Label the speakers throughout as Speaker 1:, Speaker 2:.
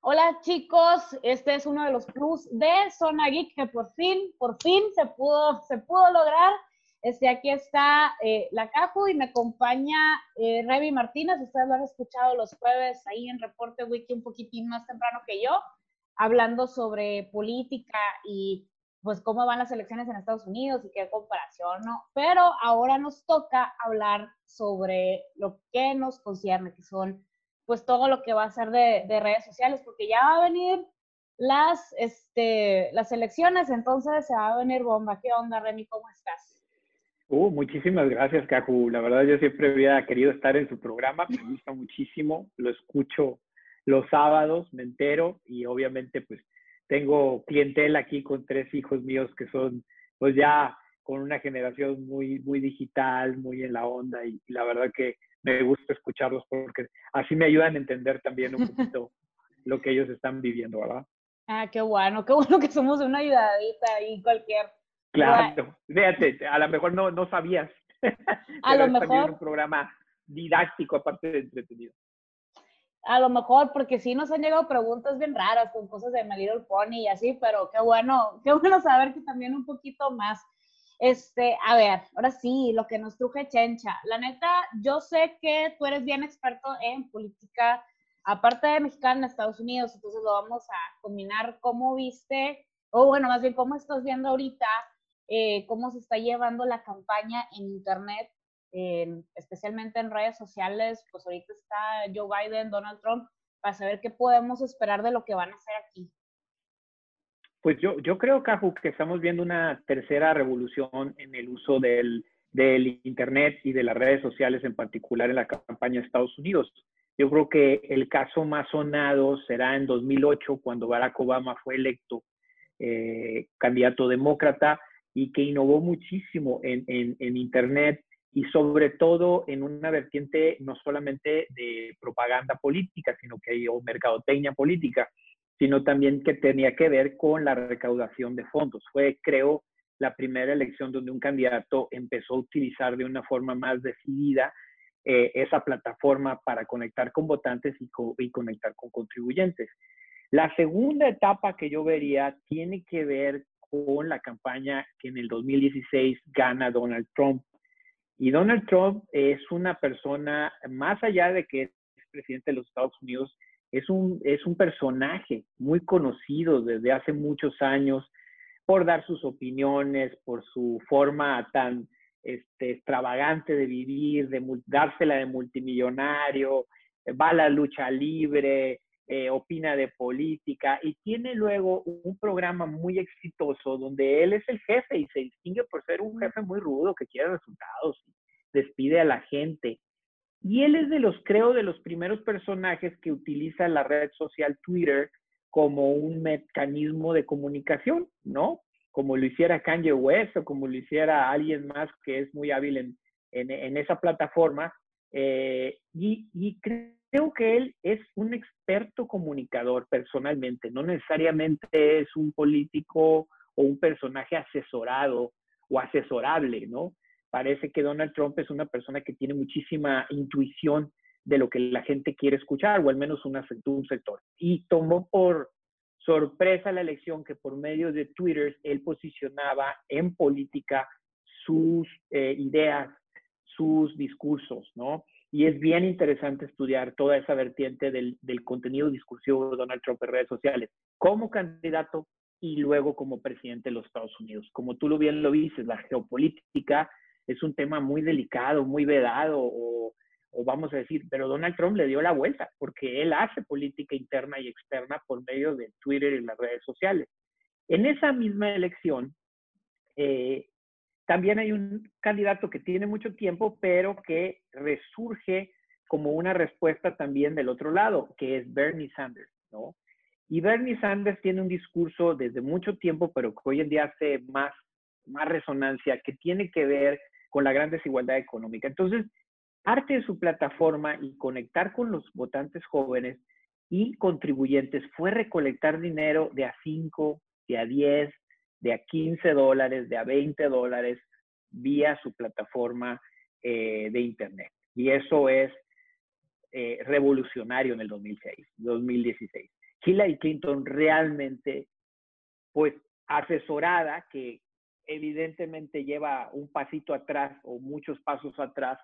Speaker 1: Hola chicos, este es uno de los plus de Zona Geek que por fin, por fin se pudo, se pudo lograr. Este, aquí está eh, la Caju y me acompaña eh, Revi Martínez. Ustedes lo han escuchado los jueves ahí en Reporte Wiki un poquitín más temprano que yo, hablando sobre política y pues cómo van las elecciones en Estados Unidos y qué comparación, ¿no? Pero ahora nos toca hablar sobre lo que nos concierne, que son pues todo lo que va a ser de, de redes sociales, porque ya va a venir las, este, las elecciones, entonces se va a venir bomba. ¿Qué onda, Remy? ¿Cómo estás?
Speaker 2: Uh, muchísimas gracias, Caju. La verdad, yo siempre había querido estar en su programa, me gusta muchísimo, lo escucho los sábados, me entero y obviamente pues tengo clientela aquí con tres hijos míos que son pues ya con una generación muy, muy digital, muy en la onda y, la verdad que me gusta escucharlos porque así me ayudan a entender también un poquito lo que ellos están viviendo, ¿verdad?
Speaker 1: Ah, qué bueno, qué bueno que somos una ayudadita y cualquier.
Speaker 2: Claro, fíjate, a lo mejor no, no sabías.
Speaker 1: A lo mejor.
Speaker 2: un programa didáctico aparte de entretenido
Speaker 1: a lo mejor, porque sí nos han llegado preguntas bien raras con cosas de My Little Pony y así, pero qué bueno, qué bueno saber que también un poquito más. Este, a ver, ahora sí, lo que nos truje Chencha. La neta, yo sé que tú eres bien experto en política, aparte de mexicana Estados Unidos, entonces lo vamos a combinar. ¿Cómo viste, o bueno, más bien, cómo estás viendo ahorita, eh, cómo se está llevando la campaña en Internet especialmente en redes sociales, pues ahorita está Joe Biden, Donald Trump, para saber qué podemos esperar de lo que van a hacer aquí.
Speaker 2: Pues yo, yo creo, Caju, que estamos viendo una tercera revolución en el uso del, del Internet y de las redes sociales, en particular en la campaña de Estados Unidos. Yo creo que el caso más sonado será en 2008, cuando Barack Obama fue electo eh, candidato demócrata y que innovó muchísimo en, en, Internet y sobre todo en una vertiente no solamente de propaganda política, sino que hay mercadotecnia política, sino también que tenía que ver con la recaudación de fondos. Fue, creo, la primera elección donde un candidato empezó a utilizar de una forma más decidida eh, esa plataforma para conectar con votantes y, y conectar con contribuyentes. La segunda etapa que yo vería tiene que ver con la campaña que en el 2016 gana Donald Trump y Donald Trump es una persona, más allá de que es presidente de los Estados Unidos, es un, es un personaje muy conocido desde hace muchos años por dar sus opiniones, por su forma tan este, extravagante de vivir, de dársela de multimillonario, va a la lucha libre, eh, opina de política y tiene luego un programa muy exitoso donde él es el jefe y se distingue por ser un jefe muy rudo que quiere resultados, despide a la gente. Y él es de los, creo, de los primeros personajes que utiliza la red social Twitter como un mecanismo de comunicación, ¿no? Como lo hiciera Kanye West o como lo hiciera alguien más que es muy hábil en, en, esa plataforma. Eh, y, y creo creo que él es un experto comunicador personalmente, no necesariamente es un político o un personaje asesorado o asesorable, ¿no? Parece que Donald Trump es una persona que tiene muchísima intuición de lo que la gente quiere escuchar, o al menos un sector. Y tomó por sorpresa la elección que por medio de Twitter él posicionaba en política sus eh, ideas, sus discursos, ¿no? y es bien interesante estudiar toda esa vertiente del, contenido discursivo de Donald Trump en redes sociales como candidato y luego como presidente de los Estados Unidos. Como tú lo bien lo dices, la geopolítica es un tema muy delicado, muy vedado, o, vamos a decir, pero Donald Trump le dio la vuelta, porque él hace política interna y externa por medio de Twitter y las redes sociales. En esa misma elección, eh, también hay un candidato que tiene mucho tiempo, pero que resurge como una respuesta también del otro lado, que es Bernie Sanders, ¿no? Y Bernie Sanders tiene un discurso desde mucho tiempo, pero que hoy en día hace más, más resonancia, que tiene que ver con la gran desigualdad económica. Entonces, parte de su plataforma y conectar con los votantes jóvenes y contribuyentes fue recolectar dinero de a 5, de a 10, de a 15 dólares, de a 20 dólares vía su plataforma eh, de Internet. Y eso es eh, revolucionario en el 2006, 2016. Hillary Clinton realmente, pues asesorada, que evidentemente lleva un pasito atrás o muchos pasos atrás,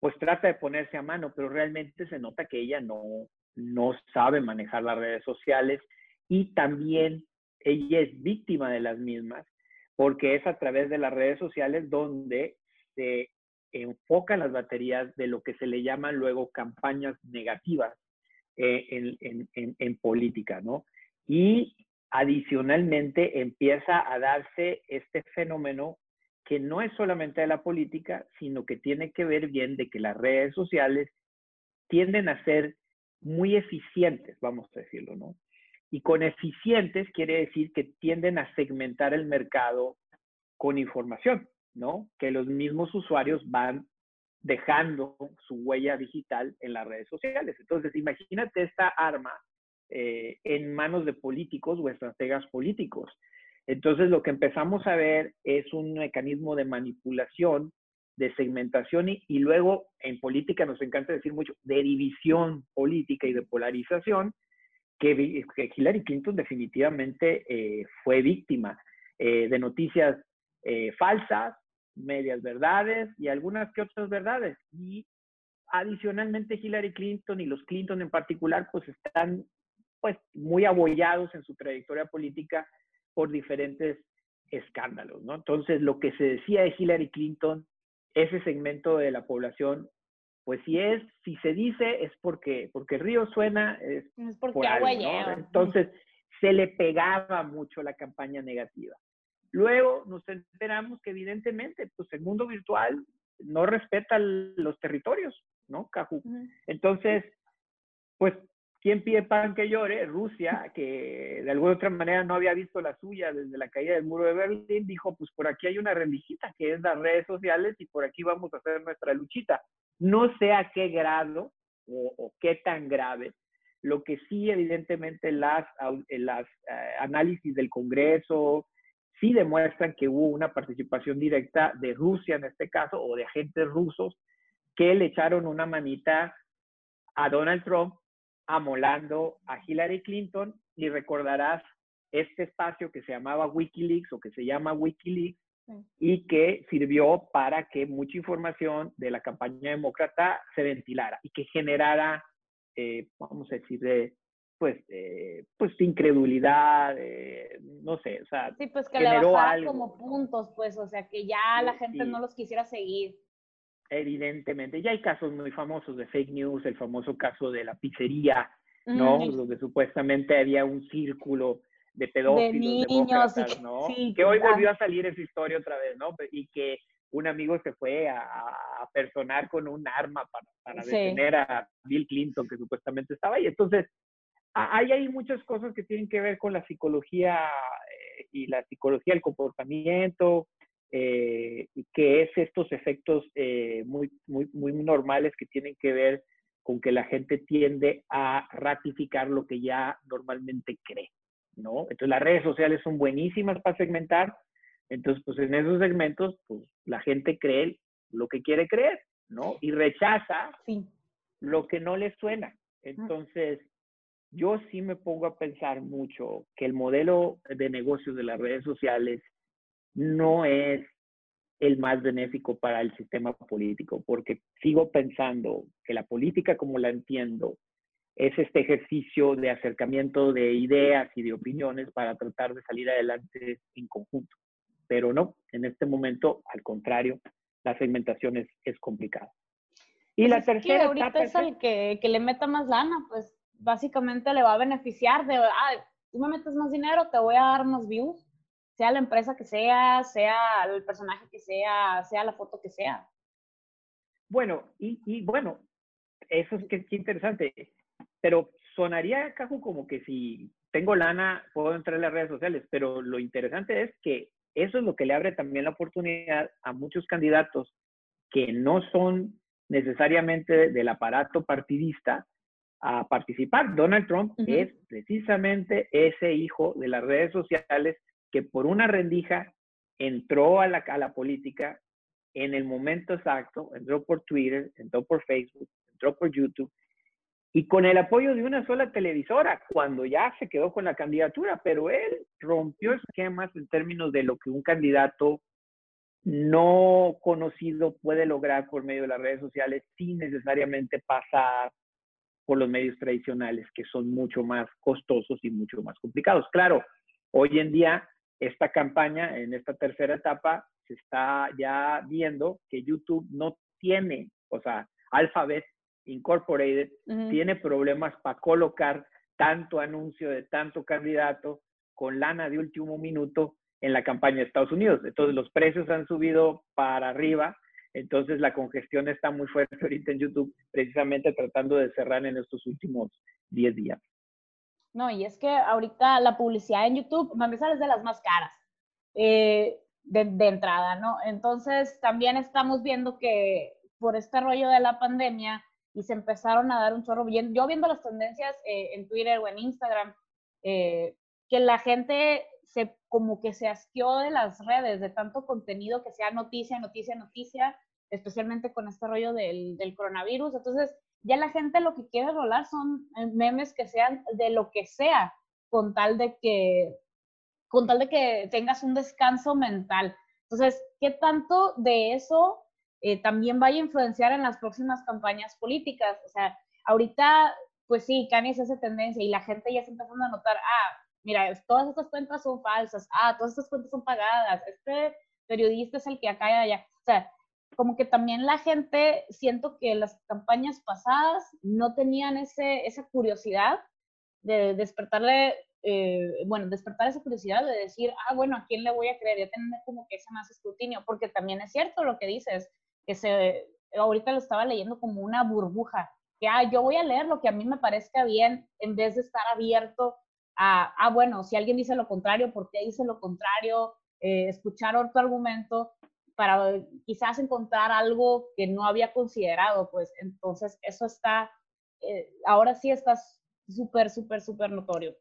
Speaker 2: pues trata de ponerse a mano, pero realmente se nota que ella no, no sabe manejar las redes sociales y también ella es víctima de las mismas, porque es a través de las redes sociales donde se enfocan las baterías de lo que se le llaman luego campañas negativas eh, en, en, política, ¿no? Y adicionalmente empieza a darse este fenómeno que no es solamente de la política, sino que tiene que ver bien de que las redes sociales tienden a ser muy eficientes, vamos a decirlo, ¿no? Y con eficientes quiere decir que tienden a segmentar el mercado con información, ¿no? Que los mismos usuarios van dejando su huella digital en las redes sociales. Entonces, imagínate esta arma eh, en manos de políticos o estrategas políticos. Entonces, lo que empezamos a ver es un mecanismo de manipulación, de segmentación y, luego en política nos encanta decir mucho de división política y de polarización, que, Hillary Clinton definitivamente eh, fue víctima eh, de noticias falsas, medias verdades y algunas que otras verdades. Y adicionalmente Hillary Clinton y los Clinton en particular, pues están pues muy abollados en su trayectoria política por diferentes escándalos, ¿no? Entonces, lo que se decía de Hillary Clinton, ese segmento de la población, pues si es, si se dice, es porque, porque río suena, es,
Speaker 1: porque agua
Speaker 2: Entonces, se le pegaba mucho la campaña negativa. Luego nos enteramos que evidentemente, pues el mundo virtual no respeta los territorios, ¿no? Entonces, pues, ¿quién pide pan que llore? Rusia, que de alguna otra manera no había visto la suya desde la caída del muro de Berlín, dijo, pues por aquí hay una rendijita que es las redes sociales y por aquí vamos a hacer nuestra luchita. No sé a qué grado o, qué tan grave. Lo que sí, evidentemente, las, las eh, análisis del Congreso, sí demuestran que hubo una participación directa de Rusia en este caso o de agentes rusos que le echaron una manita a Donald Trump amolando a Hillary Clinton y recordarás este espacio que se llamaba Wikileaks o que se llama Wikileaks y que sirvió para que mucha información de la campaña demócrata se ventilara y que generara, eh, vamos a decir, de, pues, eh, pues incredulidad, eh, no sé, o sea,
Speaker 1: sí, pues que le bajara como puntos, pues, o sea, que ya la gente no los quisiera seguir.
Speaker 2: Evidentemente, ya hay casos muy famosos de fake news, el famoso caso de la pizzería, ¿no? Donde supuestamente había un círculo de pedófilos, de niños, ¿no? que hoy volvió a salir esa historia otra vez, ¿no? Y que un amigo se fue a, a personar con un arma para, para detener a Bill Clinton, que supuestamente estaba ahí. Entonces, hay, hay muchas cosas que tienen que ver con la psicología eh, y la psicología del comportamiento, eh, que es estos efectos eh, muy, muy, muy normales que tienen que ver con que la gente tiende a ratificar lo que ya normalmente cree, ¿no? Entonces las redes sociales son buenísimas para segmentar, entonces pues en esos segmentos pues la gente cree lo que quiere creer, ¿no? Y rechaza lo que no le suena. Entonces, yo sí me pongo a pensar mucho que el modelo de negocios de las redes sociales no es el más benéfico para el sistema político, porque sigo pensando que la política como la entiendo es este ejercicio de acercamiento de ideas y de opiniones para tratar de salir adelante en conjunto. Pero no, en este momento, al contrario, la segmentación es, es complicada.
Speaker 1: Y pues la tercera... Que ahorita es el que, que le meta más lana, pues básicamente le va a beneficiar de, ah, tú me metes más dinero, te voy a dar más views, sea la empresa que sea, sea el personaje que sea, sea la foto que sea.
Speaker 2: Bueno, y, y bueno, eso es que, interesante, pero sonaría, Caju, como que si tengo lana, puedo entrar en las redes sociales, pero lo interesante es que eso es lo que le abre también la oportunidad a muchos candidatos que no son necesariamente del aparato partidista, a participar. Donald Trump es precisamente ese hijo de las redes sociales que por una rendija entró a la, a la política en el momento exacto, entró por Twitter, entró por Facebook, entró por YouTube y con el apoyo de una sola televisora, cuando ya se quedó con la candidatura, pero él rompió esquemas en términos de lo que un candidato no conocido puede lograr por medio de las redes sociales sin necesariamente pasar por los medios tradicionales, que son mucho más costosos y mucho más complicados. Claro, hoy en día esta campaña, en esta tercera etapa, se está ya viendo que YouTube no tiene, o sea, Alphabet Incorporated tiene problemas para colocar tanto anuncio de tanto candidato con lana de último minuto en la campaña de Estados Unidos. Entonces los precios han subido para arriba, entonces la congestión está muy fuerte ahorita en YouTube, precisamente tratando de cerrar en estos últimos 10 días.
Speaker 1: No, y es que ahorita la publicidad en YouTube, a empezar, es de las más caras eh, de, de entrada, ¿no? Entonces también estamos viendo que por este rollo de la pandemia, y se empezaron a dar un chorro. Bien, yo viendo las tendencias eh, en Twitter o en Instagram, eh, que la gente se como que se asqueó de las redes, de tanto contenido que sea noticia, noticia, noticia, especialmente con este rollo del, del coronavirus. Entonces, ya la gente lo que quiere rolar son eh, memes que sean de lo que sea, con tal de que, con tal de que tengas un descanso mental. Entonces, ¿qué tanto de eso eh, también vaya a influenciar en las próximas campañas políticas. O sea, ahorita, pues sí, Kanye es esa tendencia y la gente ya está empezando a notar, ah, mira, todas estas cuentas son falsas, ah, todas estas cuentas son pagadas, este periodista es el que acá y allá. O sea, como que también la gente, siento que las campañas pasadas no tenían ese, esa curiosidad de despertarle, eh, bueno, despertar esa curiosidad de decir, ah, bueno, ¿a quién le voy a creer? Ya tener como que ese más escrutinio, porque también es cierto lo que dices, que se, ahorita lo estaba leyendo como una burbuja, que ah, yo voy a leer lo que a mí me parezca bien en vez de estar abierto a, ah, bueno, si alguien dice lo contrario, ¿por qué dice lo contrario? Eh, escuchar otro argumento para quizás encontrar algo que no había considerado, pues entonces eso está, eh, ahora sí está súper, súper, súper notorio.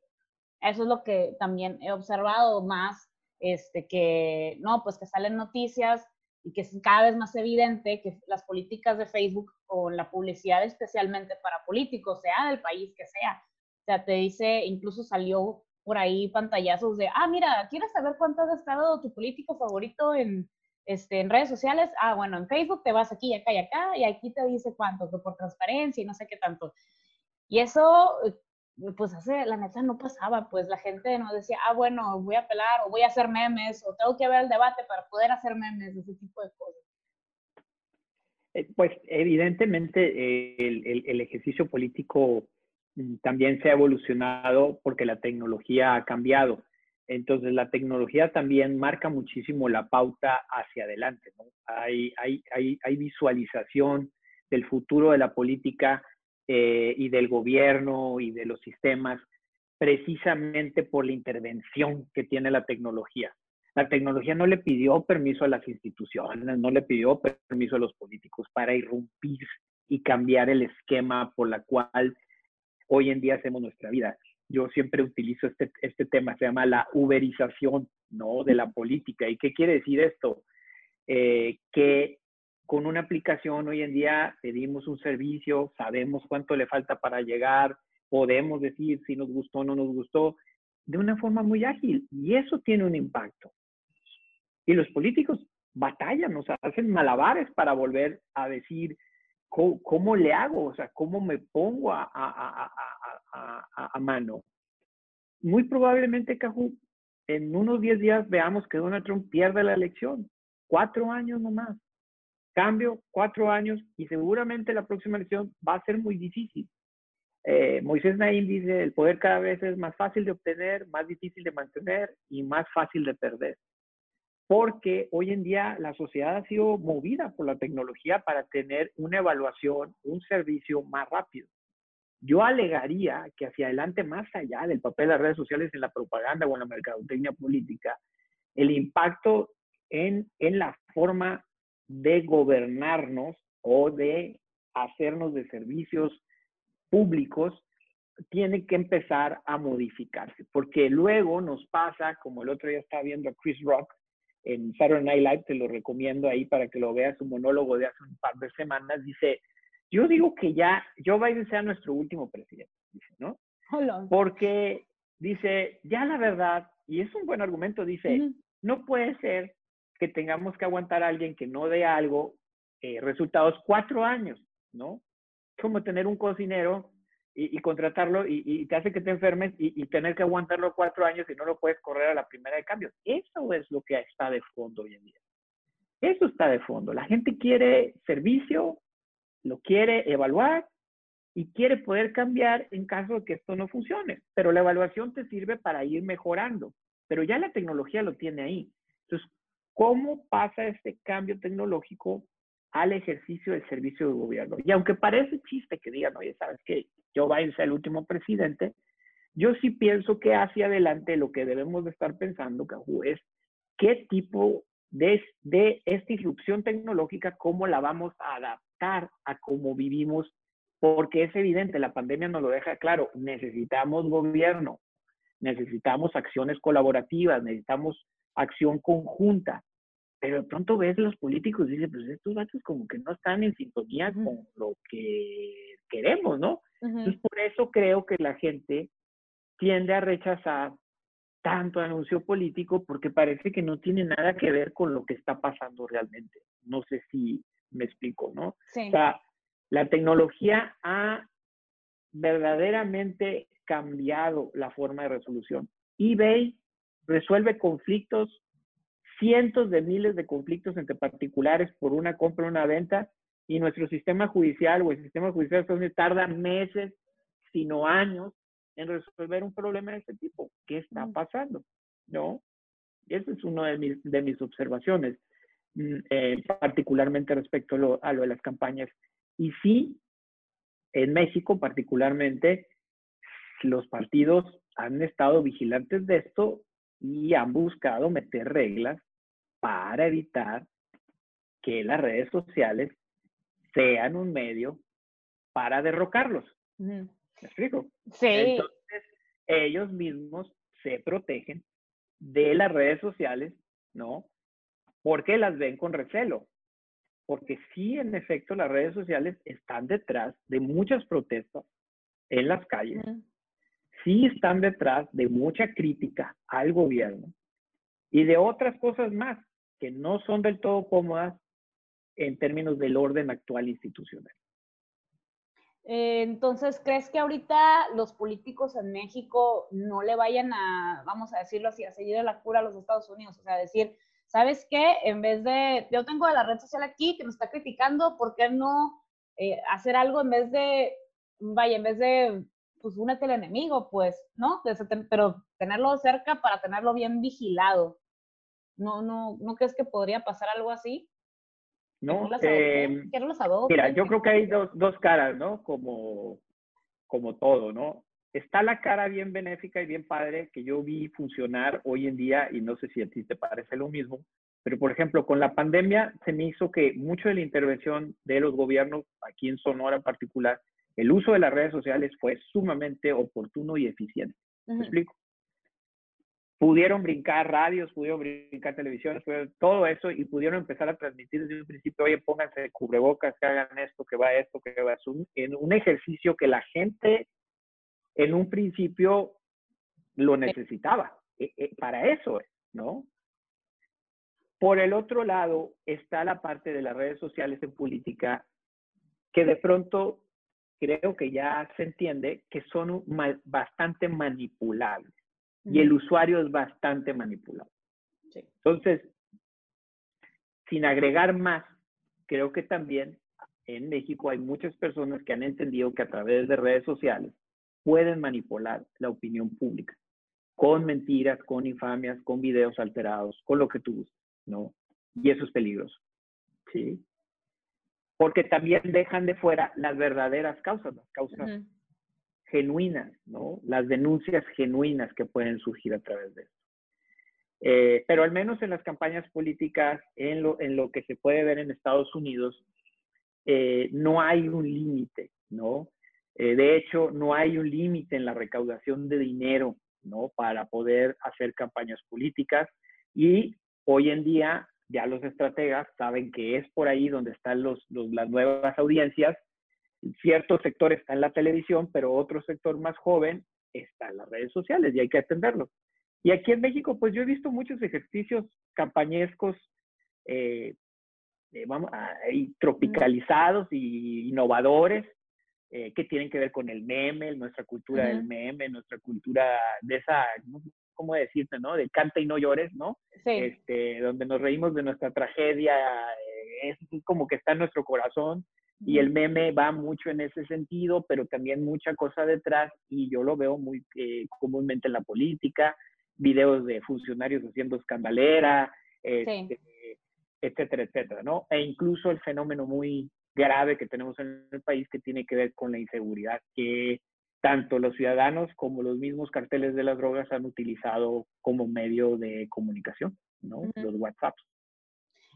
Speaker 1: Eso es lo que también he observado más, este, que no, pues que salen noticias y que es cada vez más evidente que las políticas de Facebook o la publicidad especialmente para políticos, sea del país que sea, o sea, te dice, incluso salió por ahí pantallazos de, ah, mira, ¿quieres saber cuánto ha gastado tu político favorito en, este, en redes sociales? Ah, bueno, en Facebook te vas aquí, acá y acá, y aquí te dice cuánto, por transparencia y no sé qué tanto. Y eso pues hace, la neta no pasaba, pues la gente no decía, ah, bueno, voy a apelar o voy a hacer memes o tengo que ver el debate para poder hacer memes, ese tipo de cosas.
Speaker 2: Eh, pues evidentemente eh, el, el, ejercicio político mm, también se ha evolucionado porque la tecnología ha cambiado. Entonces la tecnología también marca muchísimo la pauta hacia adelante. hay visualización del futuro de la política eh, y del gobierno y de los sistemas precisamente por la intervención que tiene la tecnología. La tecnología no le pidió permiso a las instituciones, no le pidió permiso a los políticos para irrumpir y cambiar el esquema por la cual hoy en día hacemos nuestra vida. Yo siempre utilizo este, este tema, se llama la uberización ¿no? de la política. ¿Y qué quiere decir esto? Eh, que con una aplicación hoy en día pedimos un servicio, sabemos cuánto le falta para llegar, podemos decir si nos gustó o no nos gustó, de una forma muy ágil. Y eso tiene un impacto. Y los políticos batallan, sea, hacen malabares para volver a decir cómo, le hago, o sea, cómo me pongo a, mano. Muy probablemente, Caju, en unos 10 días veamos que Donald Trump pierde la elección. Cuatro años nomás. Cambio, cuatro años y seguramente la próxima elección va a ser muy difícil. Eh, Moisés Naim dice, el poder cada vez es más fácil de obtener, más difícil de mantener y más fácil de perder. Porque hoy en día la sociedad ha sido movida por la tecnología para tener una evaluación, un servicio más rápido. Yo alegaría que hacia adelante, más allá del papel de las redes sociales en la propaganda o en la mercadotecnia política, el impacto en, en la forma de gobernarnos o de hacernos de servicios públicos tiene que empezar a modificarse, porque luego nos pasa, como el otro día estaba viendo a Chris Rock en Saturday Night Live, te lo recomiendo ahí para que lo veas, un monólogo de hace un par de semanas, dice, yo digo que ya Joe Biden sea nuestro último presidente, dice, ¿no? Porque dice, ya la verdad, y es un buen argumento, dice, no puede ser que tengamos que aguantar a alguien que no dé algo, eh, resultados cuatro años, ¿no? Como tener un cocinero y, contratarlo y, te hace que te enfermes y, tener que aguantarlo cuatro años y no lo puedes correr a la primera de cambio. Eso es lo que está de fondo hoy en día. Eso está de fondo. La gente quiere servicio, lo quiere evaluar y quiere poder cambiar en caso de que esto no funcione. Pero la evaluación te sirve para ir mejorando. Pero ya la tecnología lo tiene ahí. Entonces, ¿cómo pasa este cambio tecnológico al ejercicio del servicio de gobierno? Y aunque parece chiste que digan, oye, ¿sabes qué? Joe Biden sea el último presidente, yo sí pienso que hacia adelante lo que debemos de estar pensando, Cajú, es qué tipo de, de esta irrupción tecnológica, cómo la vamos a adaptar a cómo vivimos, porque es evidente, la pandemia nos lo deja claro, necesitamos gobierno, necesitamos acciones colaborativas, necesitamos acción conjunta, pero de pronto ves los políticos y dices, pues estos datos como que no están en sintonía con lo que queremos, ¿no? Entonces, por eso creo que la gente tiende a rechazar tanto anuncio político porque parece que no tiene nada que ver con lo que está pasando realmente. No sé si me explico, ¿no? O sea, la tecnología ha verdaderamente cambiado la forma de resolución. eBay resuelve conflictos, cientos de miles de conflictos entre particulares por una compra o una venta, y nuestro sistema judicial o el sistema judicial tarda meses, sino años, en resolver un problema de este tipo. ¿Qué está pasando? ¿No? Esa es una de mis, de mis observaciones, mm, eh, particularmente respecto a lo, a lo de las campañas. Y sí, en México particularmente, los partidos han estado vigilantes de esto y han buscado meter reglas para evitar que las redes sociales sean un medio para derrocarlos. ¿Me explico?
Speaker 1: Sí.
Speaker 2: Entonces, ellos mismos se protegen de las redes sociales, ¿no? Porque las ven con recelo. Porque sí, en efecto, las redes sociales están detrás de muchas protestas en las calles. Sí están detrás de mucha crítica al gobierno y de otras cosas más que no son del todo cómodas en términos del orden actual institucional.
Speaker 1: Eh, entonces, ¿crees que ahorita los políticos en México no le vayan a, vamos a decirlo así, a seguir la cura a los Estados Unidos? O sea, decir, ¿sabes qué? En vez de, yo tengo la red social aquí que me está criticando, ¿por qué no eh, hacer algo en vez de, vaya, en vez de, pues, únete al enemigo, pues, ¿no? Pero tenerlo cerca para tenerlo bien vigilado. ¿No, no, ¿No crees que podría pasar algo así?
Speaker 2: ¿no? Eh, mira, yo creo que hay dos, dos caras, ¿no? Como, como todo, ¿no? Está la cara bien benéfica y bien padre que yo vi funcionar hoy en día y no sé si a ti te parece lo mismo, pero por ejemplo, con la pandemia se me hizo que mucho de la intervención de los gobiernos, aquí en Sonora en particular, el uso de las redes sociales fue sumamente oportuno y eficiente. ¿Me explico? Pudieron brincar radios, pudieron brincar televisiones, todo eso y pudieron empezar a transmitir desde un principio, oye, pónganse cubrebocas, que hagan esto, que va esto, que va eso, en un ejercicio que la gente en un principio lo necesitaba. E, e, para eso, ¿no? Por el otro lado está la parte de las redes sociales en política que de pronto creo que ya se entiende que son bastante manipulables y el usuario es bastante manipulado. Entonces, sin agregar más, creo que también en México hay muchas personas que han entendido que a través de redes sociales pueden manipular la opinión pública con mentiras, con infamias, con videos alterados, con lo que tú gustes, ¿no? Y eso es peligroso, ¿sí? Porque también dejan de fuera las verdaderas causas, las causas genuinas, ¿no? Las denuncias genuinas que pueden surgir a través de esto. Eh, pero al menos en las campañas políticas, en lo, en lo que se puede ver en Estados Unidos, eh, no hay un límite, ¿no? Eh, de hecho, no hay un límite en la recaudación de dinero, ¿no? Para poder hacer campañas políticas. Y hoy en día ya los estrategas saben que es por ahí donde están los, las nuevas audiencias cierto sector está en la televisión, pero otro sector más joven está en las redes sociales y hay que atenderlo. Y aquí en México, pues yo he visto muchos ejercicios campañescos, eh, eh, vamos, tropicalizados y innovadores, eh, que tienen que ver con el meme, nuestra cultura del meme, nuestra cultura de esa, ¿cómo decirte, no? De canta y no llores, ¿no? Sí. Este, donde nos reímos de nuestra tragedia, es como que está en nuestro corazón y el meme va mucho en ese sentido, pero también mucha cosa detrás y yo lo veo muy eh, comúnmente en la política, videos de funcionarios haciendo escandalera, este, etcétera, etcétera, ¿no? E incluso el fenómeno muy grave que tenemos en el país que tiene que ver con la inseguridad, que tanto los ciudadanos como los mismos carteles de las drogas han utilizado como medio de comunicación, ¿no? Los WhatsApps.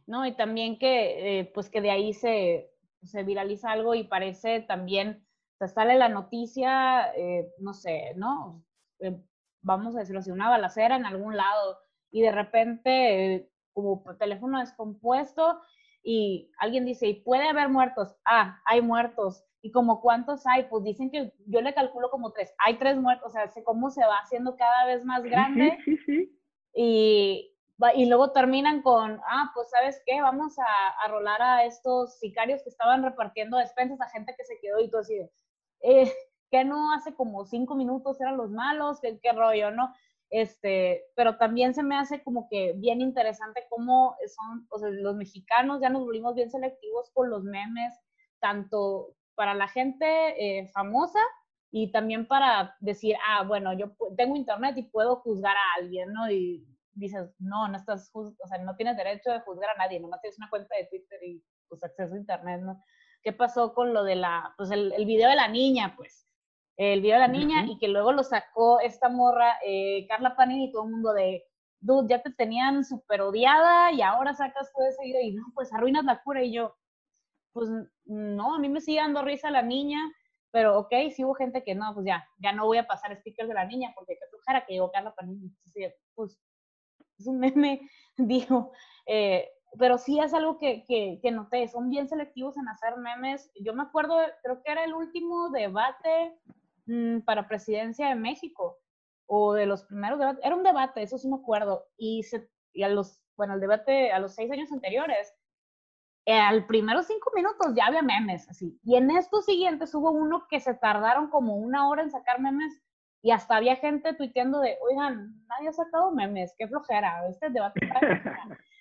Speaker 1: No, y también que, eh, pues que de ahí se, se viraliza algo y parece también, o sale la noticia, eh, no sé, ¿no? Eh, vamos a decirlo así, una balacera en algún lado y de repente eh, como teléfono descompuesto y alguien dice, ¿y puede haber muertos? Ah, hay muertos. ¿Y como cuántos hay? Pues dicen que yo le calculo como tres. Hay tres muertos, o sea, cómo se va haciendo cada vez más grande.
Speaker 2: Sí, sí, sí.
Speaker 1: Y, y luego terminan con, ah, pues sabes qué, vamos a, a, rolar a estos sicarios que estaban repartiendo despensas a gente que se quedó y todo así, eh, que no hace como cinco minutos eran los malos, qué, rollo, ¿no? Este, pero también se me hace como que bien interesante cómo son, o sea, los mexicanos ya nos volvimos bien selectivos con los memes, tanto para la gente eh, famosa y también para decir, ah, bueno, yo tengo internet y puedo juzgar a alguien, ¿no? Dices, no, no estás, o sea, no tienes derecho de juzgar a nadie, nomás tienes una cuenta de Twitter y pues acceso a internet, ¿no? ¿Qué pasó con lo de la, pues el, el video de la niña, pues? El video de la niña y que luego lo sacó esta morra, eh, Carla Panini y todo el mundo de, dude, ya te tenían súper odiada y ahora sacas todo ese video y no, pues arruinas la cura y yo, pues no, a mí me sigue dando risa la niña, pero ok, si hubo gente que no, pues ya, ya no voy a pasar stickers de la niña porque qué flojera que llegó Carla Panini. Pues es un meme, digo, eh, pero sí es algo que, que, que, noté, son bien selectivos en hacer memes. Yo me acuerdo, creo que era el último debate mmm, para presidencia de México, o de los primeros debates, era un debate, eso sí me acuerdo, y, se, y a los, bueno, el debate a los seis años anteriores, eh, al primeros cinco minutos ya había memes, así. Y en estos siguientes hubo uno que se tardaron como una hora en sacar memes y hasta había gente tuiteando de, oigan, nadie ha sacado memes, qué flojera, este debate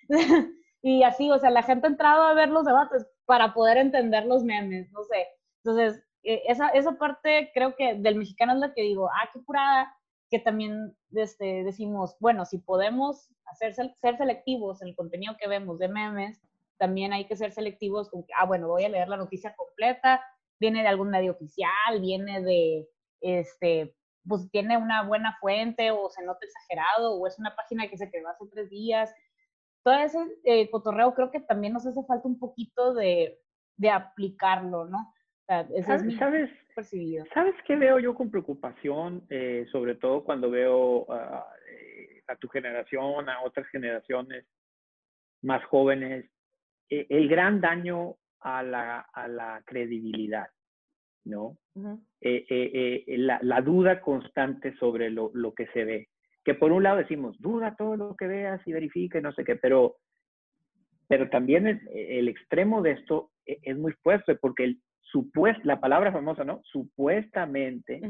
Speaker 1: y así, o sea, la gente ha entrado a ver los debates para poder entender los memes, no sé. Entonces, eh, esa, esa parte creo que del mexicano es la que digo, ah, qué curada, que también este, decimos, bueno, si podemos hacer, ser selectivos en el contenido que vemos de memes, también hay que ser selectivos con que, ah, bueno, voy a leer la noticia completa, viene de algún medio oficial, viene de, este, pues tiene una buena fuente o se nota exagerado o es una página que se creó hace tres días. Todo ese eh, cotorreo creo que también nos hace falta un poquito de, de aplicarlo, ¿no? O sea,
Speaker 2: ¿Sabes, es ¿sabes, percibido. ¿Sabes qué veo yo con preocupación? Eh, sobre todo cuando veo uh, a tu generación, a otras generaciones más jóvenes, eh, el gran daño a la, a la credibilidad, ¿no? Eh, eh, eh, la, la, duda constante sobre lo, lo, que se ve. Que por un lado decimos, duda todo lo que veas y verifique, no sé qué, pero, pero también el extremo de esto es, es muy fuerte porque el supuesto, la palabra famosa, ¿no? Supuestamente,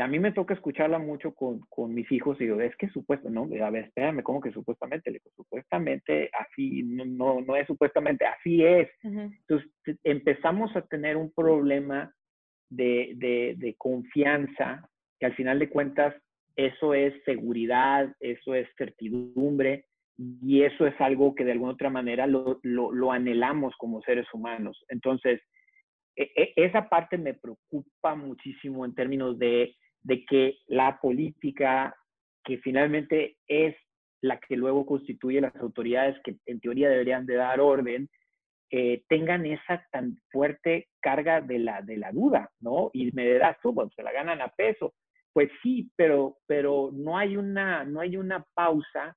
Speaker 2: a mí me toca escucharla mucho con, con, mis hijos y digo, es que supuesto, no, a ver, espérame, ¿cómo que supuestamente? Le digo, supuestamente así, no, no, no es supuestamente, así es. Entonces empezamos a tener un problema de, de, de, confianza, que al final de cuentas eso es seguridad, eso es certidumbre y eso es algo que de alguna otra manera lo, lo, lo anhelamos como seres humanos. Entonces, e, e, esa parte me preocupa muchísimo en términos de de que la política, que finalmente es la que luego constituye las autoridades que en teoría deberían de dar orden, eh, tengan esa tan fuerte carga de la, de la duda, ¿no? Y me dirás tú, se la ganan a peso. Pues sí, pero, pero no, hay una, no hay una pausa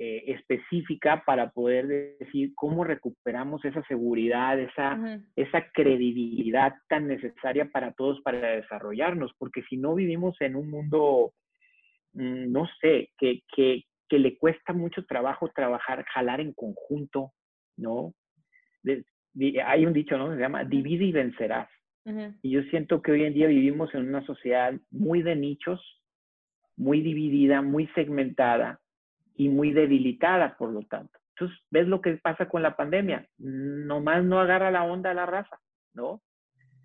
Speaker 2: eh, específica para poder decir cómo recuperamos esa seguridad, esa, esa credibilidad tan necesaria para todos para desarrollarnos, porque si no vivimos en un mundo, mm, no sé, que, que, que le cuesta mucho trabajo trabajar, jalar en conjunto, ¿no? hay un dicho, ¿no? Se llama divide y vencerás. Y yo siento que hoy en día vivimos en una sociedad muy de nichos, muy dividida, muy segmentada y muy debilitada, por lo tanto. Entonces, ¿ves lo que pasa con la pandemia? Nomás no agarra la onda a la raza, ¿no?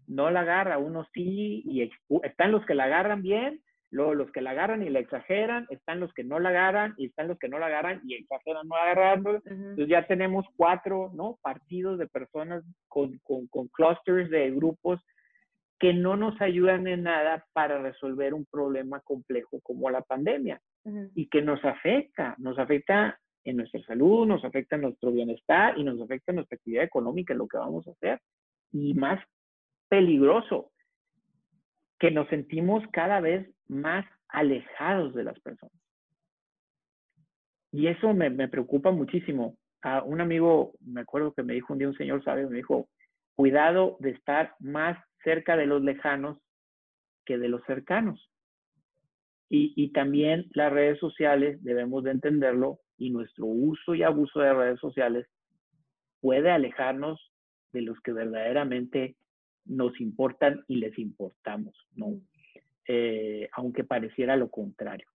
Speaker 2: No la agarra, uno sí, y están los que la agarran bien Luego los que la agarran y la exageran, están los que no la agarran y están los que no la agarran y exageran no agarrando. Entonces ya tenemos cuatro, ¿no? Partidos de personas con, con, con, clusters de grupos que no nos ayudan en nada para resolver un problema complejo como la pandemia y que nos afecta, nos afecta en nuestra salud, nos afecta en nuestro bienestar y nos afecta en nuestra actividad económica, en lo que vamos a hacer. Y más peligroso, que nos sentimos cada vez más alejados de las personas. Y eso me, preocupa muchísimo. A un amigo, me acuerdo que me dijo un día un señor sabio, me dijo, cuidado de estar más cerca de los lejanos que de los cercanos. Y, y, también las redes sociales, debemos de entenderlo, y nuestro uso y abuso de redes sociales puede alejarnos de los que verdaderamente nos importan y les importamos, ¿no? Eh, aunque pareciera lo contrario.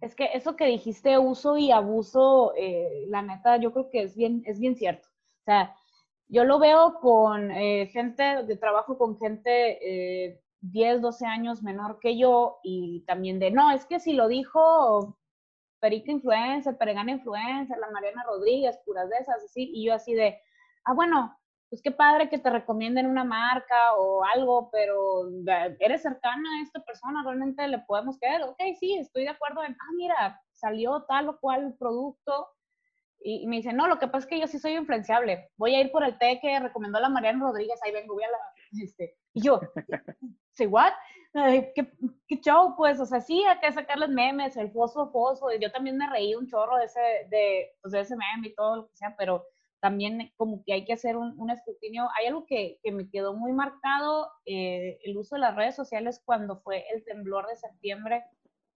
Speaker 1: Es que eso que dijiste, uso y abuso, eh, la neta, yo creo que es bien, es bien cierto. O sea, yo lo veo con eh, gente, de trabajo con gente 10, 12 años menor que yo y también de, no, es que si lo dijo Perica Influencer, Peregana Influencer, la Mariana Rodríguez, puras de esas, así, y yo así de, ah, bueno, pues qué padre que te recomienden una marca o algo, pero eres cercana a esta persona, realmente le podemos creer, ok, sí, estoy de acuerdo en, ah, mira, salió tal o cual producto, y, me dicen, no, lo que pasa es que yo sí soy influenciable, voy a ir por el té que recomendó la Mariana Rodríguez, ahí vengo, voy a la, este, y yo, ¿sí, what? ¿Qué, ¿Qué, show, pues, o sea, sí, hay que sacarles memes, el foso, foso, y yo también me reí un chorro de ese, de, pues, de ese meme y todo lo que sea, pero también como que hay que hacer un, escrutinio. Hay algo que, me quedó muy marcado, eh, el uso de las redes sociales cuando fue el temblor de septiembre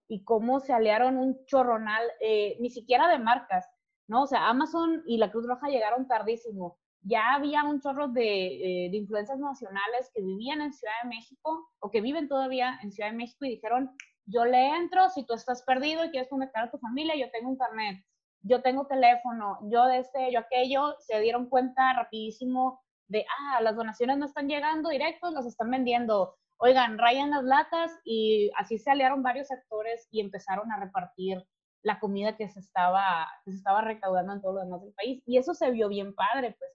Speaker 1: y cómo se aliaron un chorronal, eh, ni siquiera de marcas, ¿no? O sea, Amazon y la Cruz Roja llegaron tardísimo. Ya había un chorro de, eh, de influencias nacionales que vivían en Ciudad de México o que viven todavía en Ciudad de México y dijeron, yo le entro, si tú estás perdido y quieres conectar a tu familia, yo tengo internet yo tengo teléfono, yo de este, yo aquello, se dieron cuenta rapidísimo de, ah, las donaciones no están llegando directos, las están vendiendo. Oigan, rayan las latas y así se aliaron varios actores y empezaron a repartir la comida que se estaba, se estaba recaudando en todo lo demás del país. Y eso se vio bien padre, pues.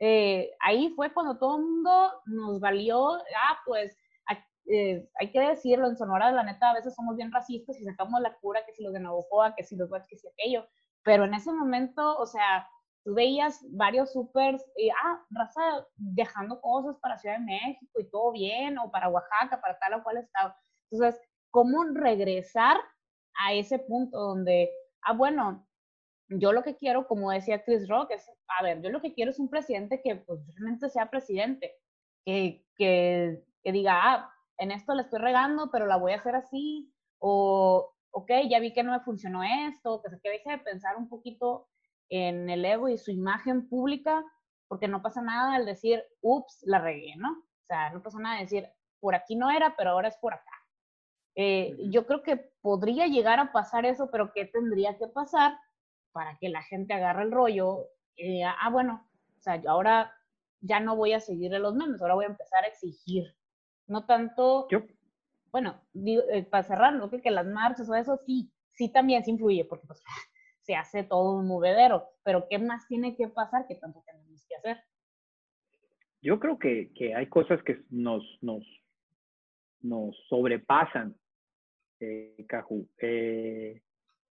Speaker 1: Eh, ahí fue cuando todo el mundo nos valió, ah, pues eh, hay que decirlo, en Sonora, la neta, a veces somos bien racistas y sacamos la cura que si los de Navajoa, que si los que si aquello, pero en ese momento, o sea, tú veías varios supers, y, ah, raza dejando cosas para Ciudad de México y todo bien, o para Oaxaca, para tal o cual estado. Entonces, ¿cómo regresar a ese punto donde, ah, bueno, yo lo que quiero, como decía Chris Rock, es, a ver, yo lo que quiero es un presidente que pues, realmente sea presidente, que, que, que diga, ah, en esto le estoy regando, pero la voy a hacer así, o ok, ya vi que no me funcionó esto, que que deje de pensar un poquito en el ego y su imagen pública, porque no pasa nada al decir, ups, la regué, ¿no? O sea, no pasa nada decir, por aquí no era, pero ahora es por acá. Eh, yo creo que podría llegar a pasar eso, pero ¿qué tendría que pasar para que la gente agarre el rollo? Eh, ah, bueno, o sea, yo ahora ya no voy a seguirle los memes, ahora voy a empezar a exigir. No tanto bueno, eh, para cerrar, no creo que las marchas o eso sí, sí también se influye, porque pues se hace todo un movedero, pero ¿qué más tiene que pasar que tanto tenemos que hacer?
Speaker 2: Yo creo que, que hay cosas que nos, nos, nos sobrepasan, eh, Caju, eh,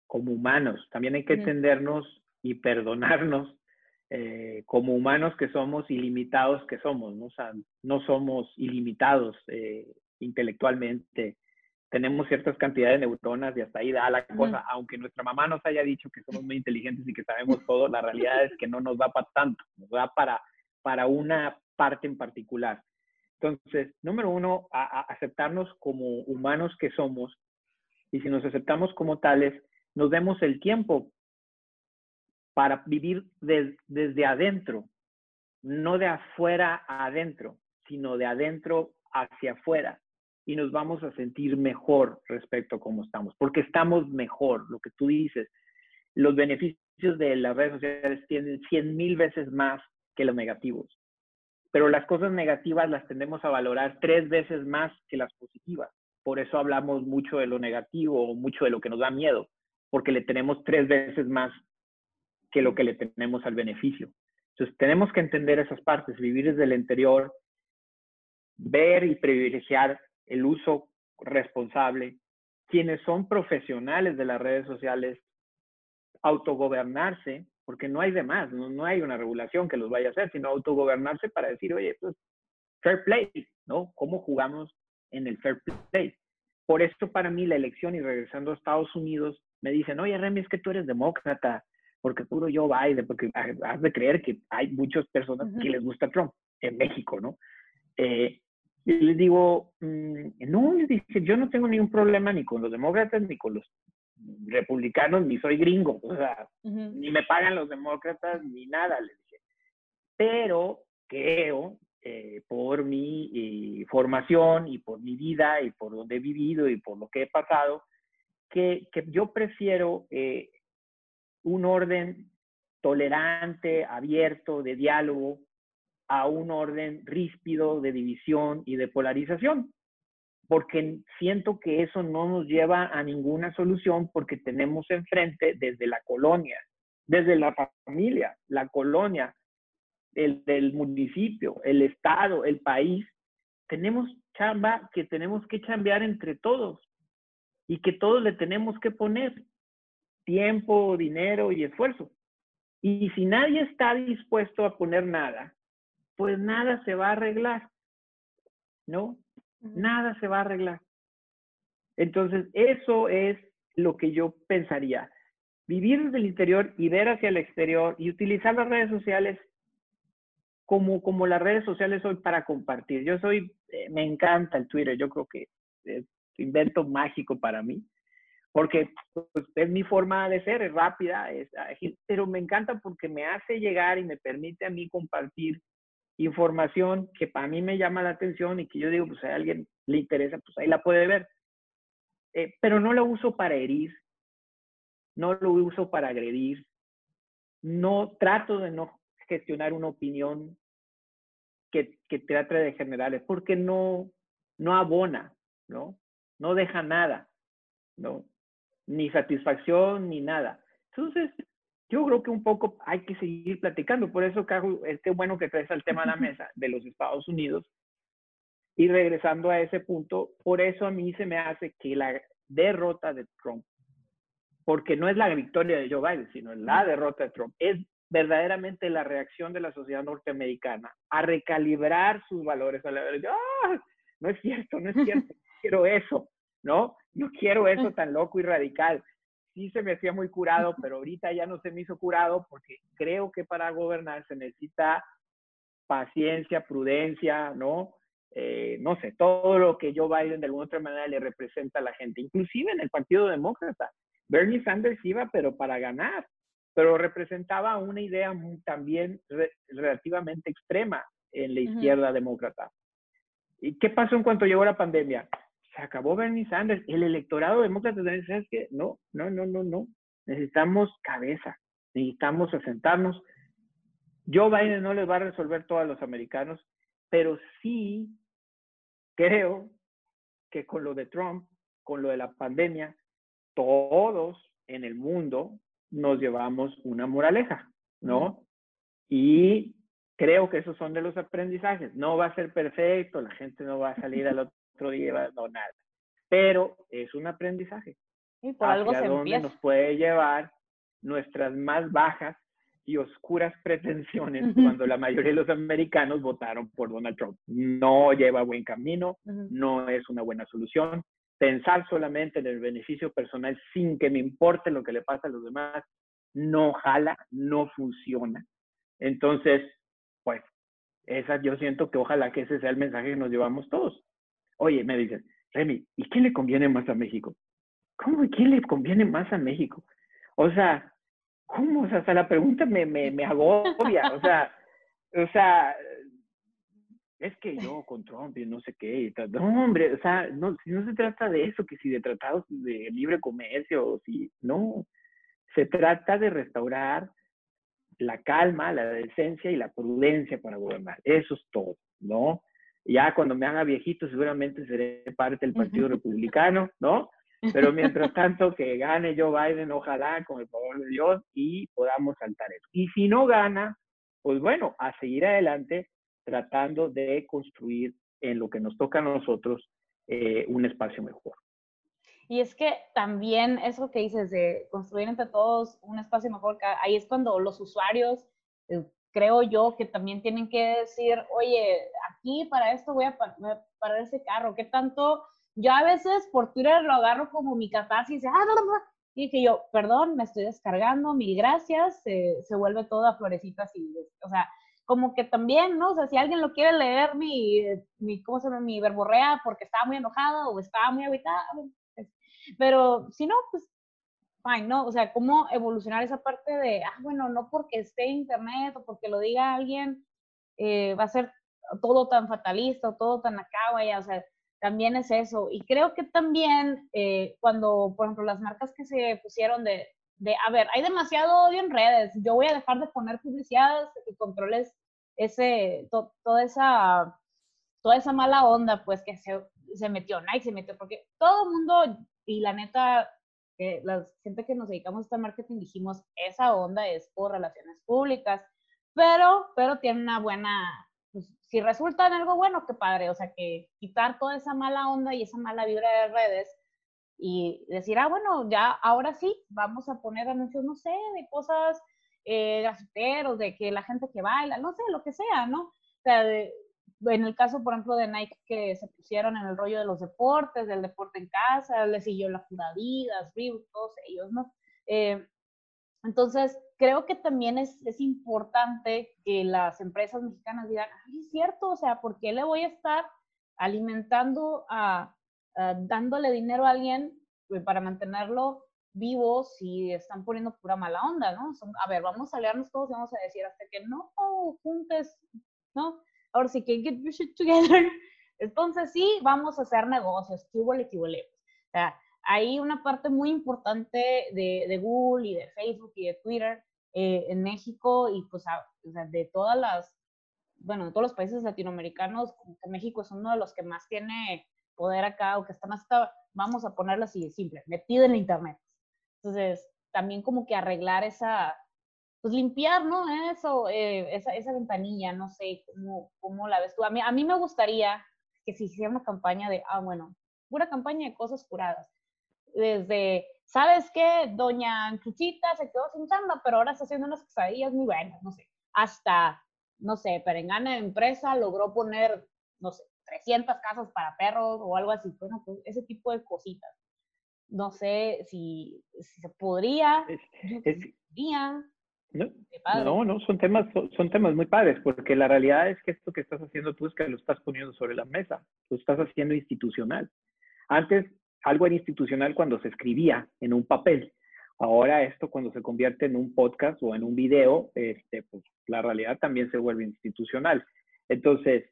Speaker 2: como humanos. También hay que entendernos y perdonarnos eh, como humanos que somos ilimitados que somos, ¿no? O sea, no somos ilimitados intelectualmente, tenemos ciertas cantidades de neuronas y hasta ahí da la cosa, aunque nuestra mamá nos haya dicho que somos muy inteligentes y que sabemos todo, la realidad es que no nos da para tanto, nos da para, para una parte en particular. Entonces, número uno, a, aceptarnos como humanos que somos y si nos aceptamos como tales, nos demos el tiempo para vivir desde adentro, no de afuera a adentro, sino de adentro hacia afuera y nos vamos a sentir mejor respecto a cómo estamos, porque estamos mejor, lo que tú dices. Los beneficios de las redes sociales tienen 100 mil veces más que los negativos, pero las cosas negativas las tendemos a valorar tres veces más que las positivas. Por eso hablamos mucho de lo negativo mucho de lo que nos da miedo, porque le tenemos tres veces más que lo que le tenemos al beneficio. Entonces, tenemos que entender esas partes, vivir desde el interior, ver y privilegiar el uso responsable, quienes son profesionales de las redes sociales, autogobernarse, porque no hay de más, no, hay una regulación que los vaya a hacer, sino autogobernarse para decir, oye, pues fair play, ¿no? ¿Cómo jugamos en el fair play? Por esto para mí la elección y regresando a Estados Unidos, me dicen, oye, Remy, es que tú eres demócrata, porque puro Joe Biden, porque has de creer que hay muchas personas que les gusta Trump en México, ¿no? Eh, y les digo, mm, no, les dije, yo no tengo ningún problema ni con los demócratas ni con los republicanos, ni soy gringo, o sea, ni me pagan los demócratas ni nada, les dije. Pero creo, eh, por mi eh, formación y por mi vida y por donde he vivido y por lo que he pasado, que, que yo prefiero eh, un orden tolerante, abierto, de diálogo, a un orden ríspido de división y de polarización, porque siento que eso no nos lleva a ninguna solución porque tenemos enfrente desde la colonia, desde la familia, la colonia, el del municipio, el estado, el país, tenemos chamba que tenemos que chambear entre todos y que todos le tenemos que poner tiempo, dinero y esfuerzo. Y si nadie está dispuesto a poner nada, pues nada se va a arreglar, ¿no? Nada se va a arreglar. Entonces, eso es lo que yo pensaría. Vivir desde el interior y ver hacia el exterior y utilizar las redes sociales como, como las redes sociales hoy para compartir. Yo soy, eh, me encanta el Twitter, yo creo que es invento mágico para mí, porque pues, es mi forma de ser, es rápida, es ágil, pero me encanta porque me hace llegar y me permite a mí compartir información que para mí me llama la atención y que yo digo, pues a alguien le interesa, pues ahí la puede ver. Eh, pero no la uso para herir, no lo uso para agredir, no trato de no gestionar una opinión que, que trate de generales, porque no, no abona, ¿no? No deja nada, ¿no? Ni satisfacción ni nada. Entonces, yo creo que un poco hay que seguir platicando. Por eso, Carlos, es que bueno que traes el tema a la mesa de los Estados Unidos. Y regresando a ese punto, por eso a mí se me hace que la derrota de Trump, porque no es la victoria de Joe Biden, sino la derrota de Trump, es verdaderamente la reacción de la sociedad norteamericana a recalibrar sus valores. A la, ¡Ah! No es cierto, no es cierto, quiero eso, ¿no? No quiero eso tan loco y radical sí se me hacía muy curado, pero ahorita ya no se me hizo curado porque creo que para gobernar se necesita paciencia, prudencia, ¿no? Eh, no sé, todo lo que Joe Biden de alguna otra manera le representa a la gente, inclusive en el Partido Demócrata. Bernie Sanders iba, pero para ganar, pero representaba una idea también relativamente extrema en la izquierda demócrata. ¿Y qué pasó en cuanto llegó la pandemia? se acabó Bernie Sanders. El electorado demócrata ¿sabes qué? No, no, no, no, no. Necesitamos cabeza, necesitamos asentarnos. Joe Biden no les va a resolver todo a los americanos, pero sí creo que con lo de Trump, con lo de la pandemia, todos en el mundo nos llevamos una moraleja, ¿no? Y creo que esos son de los aprendizajes. No va a ser perfecto, la gente no va a salir al otro día no nada. Pero es un aprendizaje.
Speaker 1: Y por algo se
Speaker 2: dónde nos puede llevar nuestras más bajas y oscuras pretensiones cuando la mayoría de los americanos votaron por Donald Trump. No lleva buen camino, no es una buena solución. Pensar solamente en el beneficio personal sin que me importe lo que le pasa a los demás, no jala, no funciona. Entonces, pues, esa yo siento que ojalá que ese sea el mensaje que nos llevamos todos. Oye, me dicen, Remy, ¿y quién le conviene más a México? ¿Cómo y quién le conviene más a México? O sea, ¿cómo? O sea, hasta la pregunta me, me, me agobia. O sea, o sea, es que yo con Trump y no sé qué. Y tal. No, hombre, o sea, no, no se trata de eso, que si de tratados de libre comercio o si, no. Se trata de restaurar la calma, la decencia y la prudencia para gobernar. Eso es todo, ¿no? Ya cuando me haga viejito seguramente seré parte del Partido Republicano, ¿no? Pero mientras tanto que gane Joe Biden, ojalá, con el favor de Dios, y podamos saltar eso. Y si no gana, pues bueno, a seguir adelante tratando de construir en lo que nos toca a nosotros eh, un espacio mejor.
Speaker 1: Y es que también eso que dices de construir entre todos un espacio mejor, ahí es cuando los usuarios, eh, creo yo, que también tienen que decir, oye, aquí para esto voy a parar ese carro, ¿qué tanto? Yo a veces por Twitter lo agarro como mi catarsis, ah, y dije yo, perdón, me estoy descargando, mil gracias, se vuelve todo a florecitas y, o sea, como que también, ¿no? O sea, si alguien lo quiere leer mi, mi ¿cómo se llama? Mi verborrea porque estaba muy enojado o estaba muy habitado, pero si no, pues, fine, ¿no? O sea, cómo evolucionar esa parte de, ah, bueno, no porque esté internet o porque lo diga alguien, eh, va a ser todo tan fatalista o todo tan acá, vaya, o sea, también es eso. Y creo que también eh, cuando, por ejemplo, las marcas que se pusieron de, de, a ver, hay demasiado odio en redes, yo voy a dejar de poner publicidades y controles ese, toda esa, toda esa mala onda, pues, que se, se metió, Nike se metió, porque todo el mundo, y la neta, que la gente que nos dedicamos a este marketing dijimos, esa onda es por relaciones públicas, pero, pero tiene una buena, pues, si resulta en algo bueno, qué padre, o sea, que quitar toda esa mala onda y esa mala vibra de redes y decir, ah, bueno, ya, ahora sí, vamos a poner anuncios, no sé, de cosas eh, de que la gente que baila, no sé, lo que sea, ¿no? O sea, en el caso, por ejemplo, de Nike, que se pusieron en el rollo de los deportes, del deporte en casa, le siguió la Juradidas, Reebok, todos ellos, ¿no? Eh, entonces, creo que también es, es, importante que las empresas mexicanas digan, ay, es cierto, o sea, ¿por qué le voy a estar alimentando a, dándole dinero a alguien eh, para mantenerlo vivo si están poniendo pura mala onda, ¿no? a ver, vamos a aliarnos todos y vamos a decir hasta que no juntes, ¿no? Ahora sí que get your shit together. Entonces sí, vamos a hacer negocios, que huele. O sea, hay una parte muy importante de, de Google y de Facebook y de Twitter eh, en México y pues o sea, de todas las, bueno, de todos los países latinoamericanos, México es uno de los que más tiene poder acá o que está más, vamos a ponerlo así simple, metido en el Internet. Entonces, también como que arreglar esa, pues limpiar, ¿no? Eso, eh, esa, esa, ventanilla, no sé, ¿cómo, ¿cómo, la ves tú? A mí, a mí me gustaría que se hiciera una campaña de, ah, bueno, pura campaña de cosas curadas. Desde, ¿sabes qué? Doña Chuchita se quedó sin chamba, pero ahora está haciendo unas quesadillas muy buenas, no sé. Hasta, no sé, Perengana Empresa logró poner, no sé, 300 casas para perros o algo así. Bueno, pues ese tipo de cositas no sé si, se podría.
Speaker 2: no, no, son temas, son, temas muy padres, porque la realidad es que esto que estás haciendo tú es que lo estás poniendo sobre la mesa, lo estás haciendo institucional. Antes, algo era institucional cuando se escribía en un papel. Ahora esto cuando se convierte en un podcast o en un video, este, pues la realidad también se vuelve institucional. Entonces,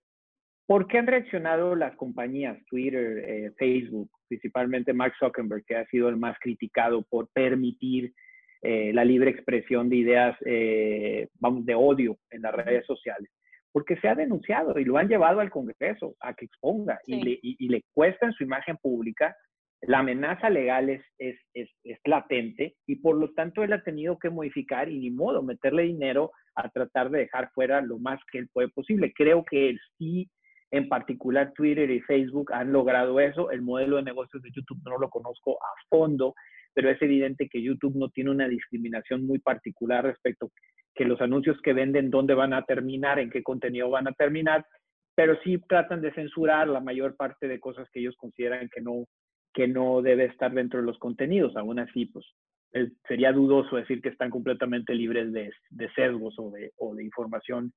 Speaker 2: ¿Por qué han reaccionado las compañías, Twitter, eh, Facebook, principalmente Mark Zuckerberg, que ha sido el más criticado por permitir eh, la libre expresión de ideas, eh, vamos, de odio en las redes sociales? Porque se ha denunciado y lo han llevado al Congreso a que exponga y, le, y, le, cuesta en su imagen pública. La amenaza legal es, es, es, es, latente y por lo tanto él ha tenido que modificar y ni modo meterle dinero a tratar de dejar fuera lo más que él puede posible. Creo que él sí en particular Twitter y Facebook han logrado eso. El modelo de negocios de YouTube no lo conozco a fondo, pero es evidente que YouTube no tiene una discriminación muy particular respecto que los anuncios que venden, dónde van a terminar, en qué contenido van a terminar, pero sí tratan de censurar la mayor parte de cosas que ellos consideran que no, que no debe estar dentro de los contenidos. Aún así, pues sería dudoso decir que están completamente libres de, sesgos o de, o de información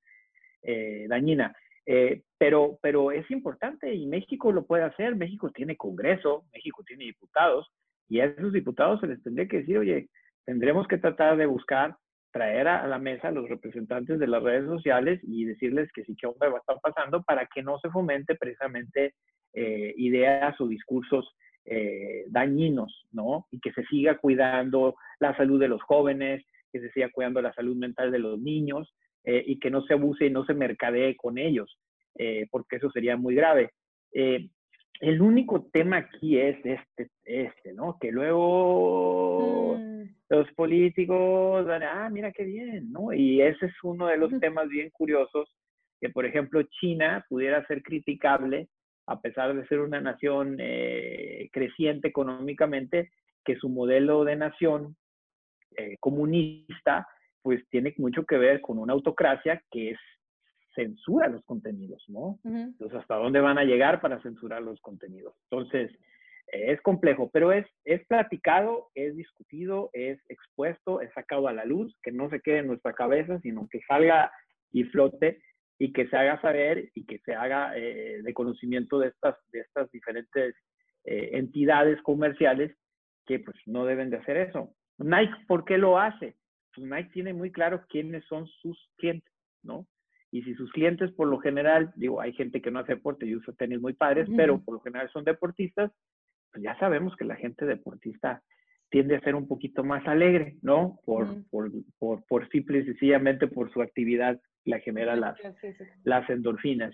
Speaker 2: eh, dañina. Eh, pero, pero es importante y México lo puede hacer. México tiene Congreso, México tiene diputados y a esos diputados se les tendría que decir, oye, tendremos que tratar de buscar traer a, la mesa a los representantes de las redes sociales y decirles que sí que hombre va a estar pasando para que no se fomente precisamente eh, ideas o discursos eh, dañinos, ¿no? Y que se siga cuidando la salud de los jóvenes, que se siga cuidando la salud mental de los niños eh, y que no se abuse y no se mercadee con ellos, porque eso sería muy grave. el único tema aquí es este, este ¿no? Que luego mm. los políticos, ah, mira qué bien, ¿no? Y ese es uno de los temas bien curiosos, que por ejemplo China pudiera ser criticable a pesar de ser una nación eh, creciente económicamente, que su modelo de nación eh, comunista, pues tiene mucho que ver con una autocracia que es censura los contenidos, ¿no? Entonces, ¿hasta dónde van a llegar para censurar los contenidos? Entonces, eh, es complejo, pero es, es platicado, es discutido, es expuesto, es sacado a la luz, que no se quede en nuestra cabeza, sino que salga y flote y que se haga saber y que se haga eh, de conocimiento de estas, de estas diferentes eh, entidades comerciales que pues no deben de hacer eso. Nike, ¿por qué lo hace? Pues Nike tiene muy claro quiénes son sus clientes, ¿no? Y si sus clientes por lo general, digo, hay gente que no hace deporte y usa tenis muy padres, pero por lo general son deportistas, pues ya sabemos que la gente deportista tiende a ser un poquito más alegre, ¿no? Por, por, por, por, simple y sencillamente por su actividad la genera las, las endorfinas.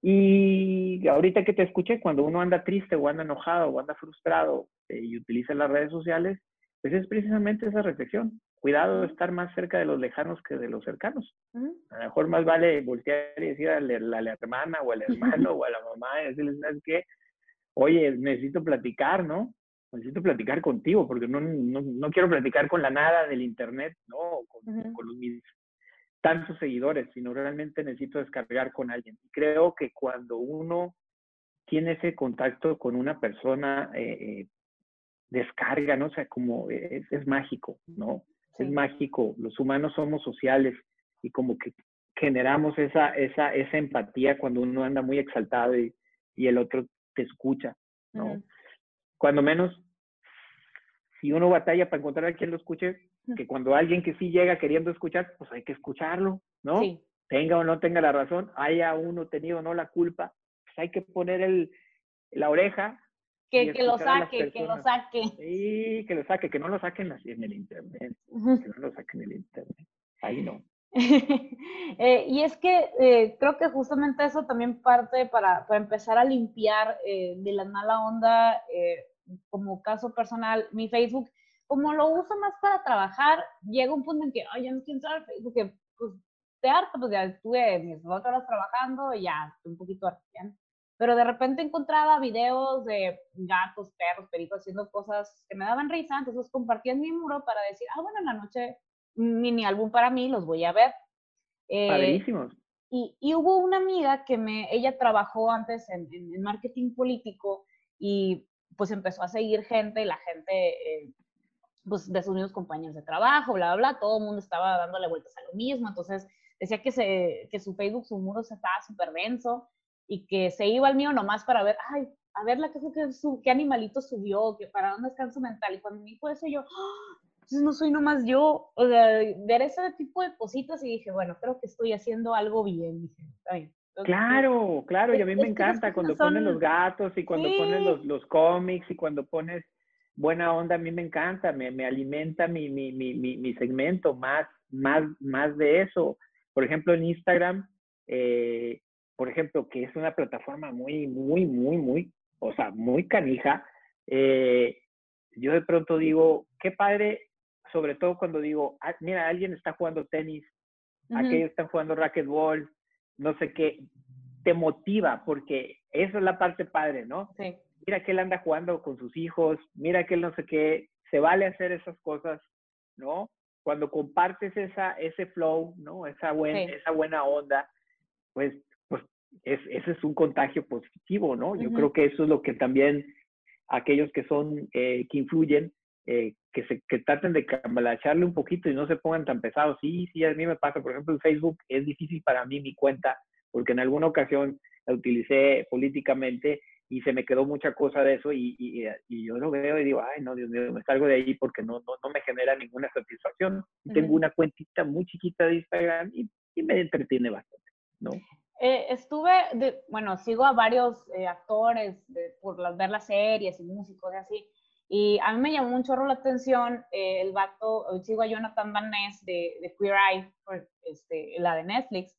Speaker 2: Y ahorita que te escuché, cuando uno anda triste o anda enojado o anda frustrado eh, y utiliza las redes sociales, pues es precisamente esa reflexión. Cuidado de estar más cerca de los lejanos que de los cercanos. A lo mejor más vale voltear y decir a la, hermana o al hermano o a la mamá y decirles, ¿sabes qué? Oye, necesito platicar, ¿no? necesito platicar contigo, porque no, no, no, quiero platicar con la nada del internet, ¿no? Con, con los, mis tantos seguidores, sino realmente necesito descargar con alguien. Y creo que cuando uno tiene ese contacto con una persona, eh, eh, descarga, ¿no? O sea, como es, es mágico, ¿no? Es mágico. Los humanos somos sociales y como que generamos esa, esa, esa empatía cuando uno anda muy exaltado y, y el otro te escucha, ¿no? Cuando menos si uno batalla para encontrar a quien lo escuche, que cuando alguien que sí llega queriendo escuchar, pues hay que escucharlo, ¿no? Tenga o no tenga la razón, haya uno tenido o no la culpa, pues hay que poner el, la oreja.
Speaker 1: Que, que lo saque, que lo saque.
Speaker 2: Sí, que lo saque, que no lo saquen así en el internet, que no lo saquen en el internet, ahí no.
Speaker 1: eh, y es que eh, creo que justamente eso también parte para, para empezar a limpiar eh, de la mala onda eh, como caso personal, mi Facebook, como lo uso más para trabajar, llega un punto en que, ay, ya no quiero entrar Facebook, que pues te harto, pues ya estuve mis dos horas trabajando y ya, estoy un poquito harta. Pero de repente encontraba videos de gatos, perros, peritos haciendo cosas que me daban risa, entonces compartía en mi muro para decir, ah, bueno, en la noche mini álbum para mí, los voy a ver.
Speaker 2: Eh,
Speaker 1: Y, y, hubo una amiga que me, ella trabajó antes en, en marketing político y pues empezó a seguir gente y la gente, eh, pues de sus mismos compañeros de trabajo, bla, bla, bla, todo el mundo estaba dándole vueltas a lo mismo, entonces decía que, se, que su Facebook, su muro se estaba súper denso y que se iba al mío nomás para ver, ay, a ver la que, qué animalito subió, que para dónde está en su mental, y cuando me dijo eso yo, ¡Ah! entonces no soy nomás yo, o sea, ver ese tipo de cositas y dije, bueno, creo que estoy haciendo algo bien, dije, está bien.
Speaker 2: Claro, claro, y a mí me encanta cuando ponen los gatos y cuando ponen los, los cómics y cuando pones buena onda, a mí me encanta, me, me alimenta mi, mi, mi, mi, segmento, más, más, más de eso. Por ejemplo, en Instagram, eh, por ejemplo, que es una plataforma muy, muy, muy, muy, o sea, muy canija, eh, yo de pronto digo, qué padre, sobre todo cuando digo, ah, mira, alguien está jugando tenis, aquellos están jugando racquetball, no sé qué, te motiva, porque eso es la parte padre, ¿no? Sí. Mira que él anda jugando con sus hijos, mira que él no sé qué, se vale hacer esas cosas, ¿no? Cuando compartes esa, ese flow, ¿no? Esa, buena esa buena onda, pues es, ese es un contagio positivo, ¿no? Yo creo que eso es lo que también aquellos que son, eh, que influyen, eh, que, se, que traten de cambalacharle un poquito y no se pongan tan pesados. Sí, sí, a mí me pasa, por ejemplo, en Facebook es difícil para mí mi cuenta, porque en alguna ocasión la utilicé políticamente y se me quedó mucha cosa de eso y, y, yo lo veo y digo, ay, no, Dios mío, me salgo de ahí porque no, no, no me genera ninguna satisfacción. Tengo una cuentita muy chiquita de Instagram y, me entretiene bastante, ¿no?
Speaker 1: Eh, estuve, de, bueno, sigo a varios eh, actores por ver las series y músicos y así, y a mí me llamó un chorro la atención eh, el vato, sigo a Jonathan Van Ness de, de Queer Eye, este, la de Netflix,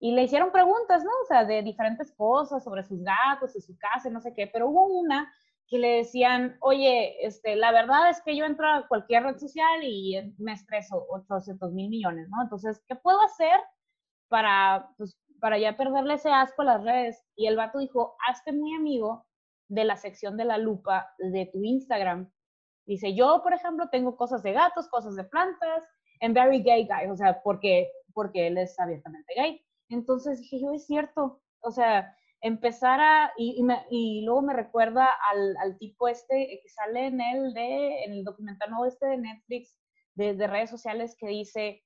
Speaker 1: y le hicieron preguntas, ¿no? O sea, de diferentes cosas sobre sus gatos y su casa, no sé qué, pero hubo una que le decían, oye, este, la verdad es que yo entro a cualquier red social y me estreso 800 mil millones, ¿no? Entonces, ¿qué puedo hacer para, pues, para ya perderle ese asco a las redes? Y el vato dijo, hazte muy amigo de la sección de la lupa de tu Instagram. Dice, yo, por ejemplo, tengo cosas de gatos, cosas de plantas, en very gay guy, o sea, porque, porque él es abiertamente gay. Entonces dije, yo es cierto, o sea, empezar a, y, y, luego me recuerda al, al, tipo este que sale en el, de, en el documental nuevo este de Netflix, de, de redes sociales, que dice,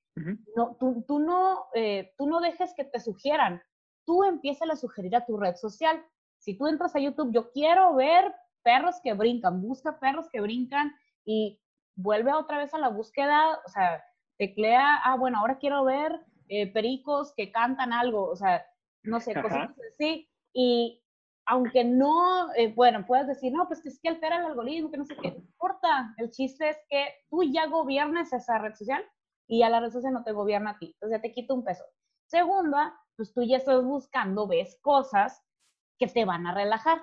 Speaker 1: no, tú, tú no, eh, tú no dejes que te sugieran, tú empiezas a sugerir a tu red social. Si tú entras a YouTube, yo quiero ver perros que brincan, busca perros que brincan y vuelve otra vez a la búsqueda, o sea, teclea, ah, bueno, ahora quiero ver eh, pericos que cantan algo, o sea, no sé, cosas así. Y aunque no, eh, bueno, puedes decir, no, pues es que altera el algoritmo, que no sé qué, no importa. El chiste es que tú ya gobiernes esa red social y ya la red social no te gobierna a ti. Entonces ya te quita un peso. Segunda, pues tú ya estás buscando, ves cosas que te van a relajar.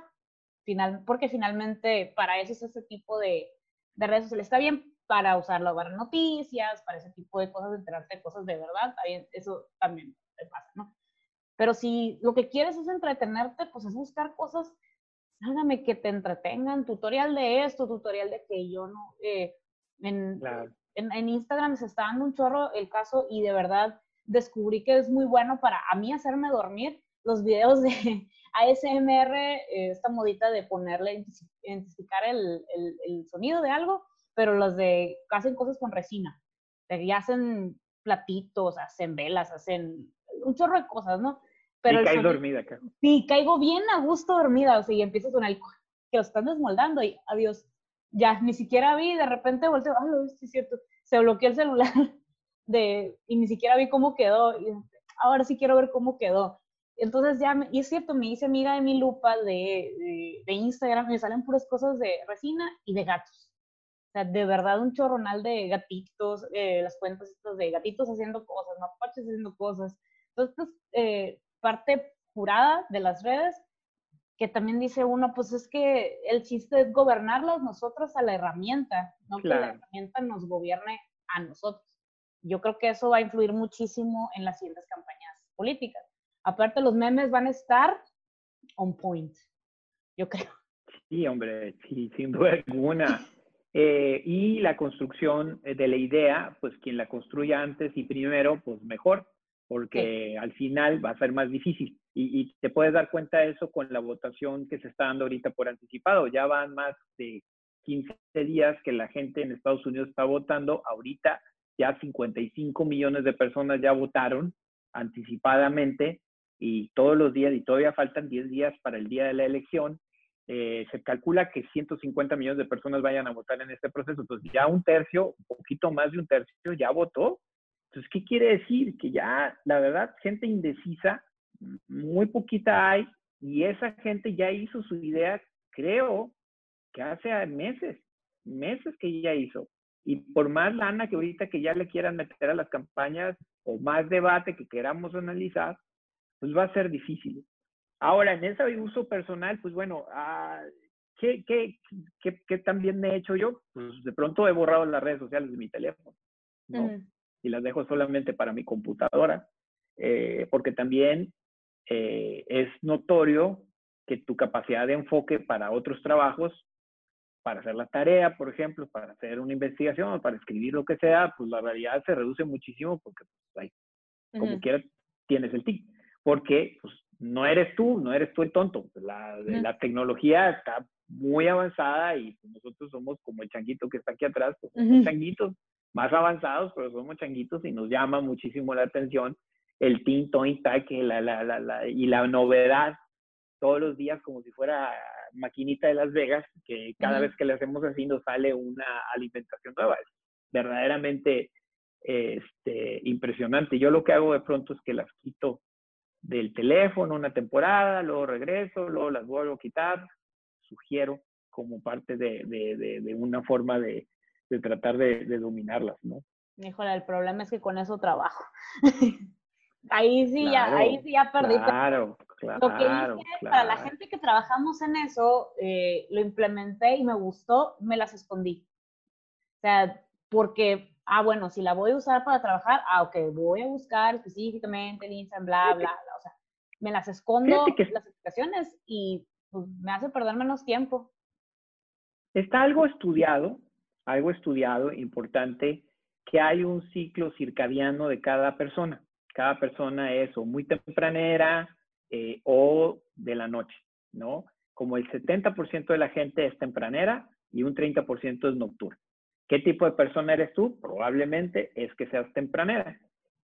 Speaker 1: Final, porque finalmente para eso es ese tipo de, de redes sociales. Está bien para usarlo para noticias, para ese tipo de cosas, enterarte de cosas de verdad, eso también te pasa, ¿no? Pero si lo que quieres es entretenerte, pues es buscar cosas, hágame que te entretengan, tutorial de esto, tutorial de que yo no, eh, en, en, en, Instagram se está dando un chorro el caso y de verdad descubrí que es muy bueno para a mí hacerme dormir los videos de ASMR, eh, esta modita de ponerle, identificar el, el, el sonido de algo pero los de hacen cosas con resina, y hacen platitos, hacen velas, hacen un chorro de cosas, ¿no?
Speaker 2: Pero y caes dormida acá.
Speaker 1: Sí, caigo bien a gusto dormida, o sea, y empiezas con el que lo están desmoldando y adiós. Ya, ni siquiera vi, de repente volteo, ah, sí es cierto, se bloqueó el celular de, y ni siquiera vi cómo quedó, y ahora sí quiero ver cómo quedó. Entonces ya, y es cierto, me hice amiga de mi lupa de, de, de Instagram, me salen puras cosas de resina y de gatos sea, de verdad un chorronal de gatitos, eh, las cuentas estas de gatitos haciendo cosas, mapaches haciendo cosas. Entonces, eh, parte jurada de las redes, que también dice uno, pues es que el chiste es gobernarlas nosotros a la herramienta, no que la herramienta nos gobierne a nosotros. Yo creo que eso va a influir muchísimo en las siguientes campañas políticas. Aparte, los memes van a estar on point, yo creo.
Speaker 2: Sí, hombre, sí, sin duda alguna. Eh, y la construcción de la idea, pues quien la construya antes y primero, pues mejor, porque al final va a ser más difícil. Y, te puedes dar cuenta de eso con la votación que se está dando ahorita por anticipado. Ya van más de 15 días que la gente en Estados Unidos está votando. Ahorita ya 55 millones de personas ya votaron anticipadamente y todos los días, y todavía faltan 10 días para el día de la elección, eh, se calcula que 150 millones de personas vayan a votar en este proceso. Entonces, ya un tercio, un poquito más de un tercio, ya votó. Entonces, ¿qué quiere decir? Que ya, la verdad, gente indecisa, muy poquita hay, y esa gente ya hizo su idea, creo, que hace meses, meses que ya hizo. Y por más lana que ahorita que ya le quieran meter a las campañas o más debate que queramos analizar, pues va a ser difícil. Ahora, en ese uso personal, pues bueno, ah, ¿qué, qué, qué, qué, también he hecho yo? Pues de pronto he borrado las redes sociales de mi teléfono, ¿no? Y las dejo solamente para mi computadora, eh, porque también eh, es notorio que tu capacidad de enfoque para otros trabajos, para hacer la tarea, por ejemplo, para hacer una investigación o para escribir lo que sea, pues la realidad se reduce muchísimo porque, pues, como quieras, tienes el TIC. Porque pues, no eres tú, no eres tú el tonto. La, la tecnología está muy avanzada y nosotros somos como el changuito que está aquí atrás, pues, somos changuitos más avanzados, pero somos changuitos y nos llama muchísimo la atención el tinto y la, la, la, la, y la novedad todos los días como si fuera maquinita de Las Vegas, que cada vez que le hacemos así nos sale una alimentación nueva. Es verdaderamente este, impresionante. Yo lo que hago de pronto es que las quito del teléfono una temporada, luego regreso, luego las vuelvo a quitar, sugiero como parte de, de, de, una forma de, tratar de, dominarlas, ¿no?
Speaker 1: Híjole, el problema es que con eso trabajo. ahí sí ya, ahí sí ya perdí.
Speaker 2: Claro, claro.
Speaker 1: Lo que hice para la gente que trabajamos en eso, eh, lo implementé y me gustó, me las escondí. O sea, porque ah, bueno, si la voy a usar para trabajar, ah, ok, voy a buscar específicamente el Instagram, bla, bla, bla. O sea, me las escondo las explicaciones y pues, me hace perder menos tiempo.
Speaker 2: Está algo estudiado, algo estudiado, importante, que hay un ciclo circadiano de cada persona. Cada persona es o muy tempranera eh, o de la noche, ¿no? Como el 70% de la gente es tempranera y un 30% es nocturna. ¿Qué tipo de persona eres tú? Probablemente es que seas tempranera.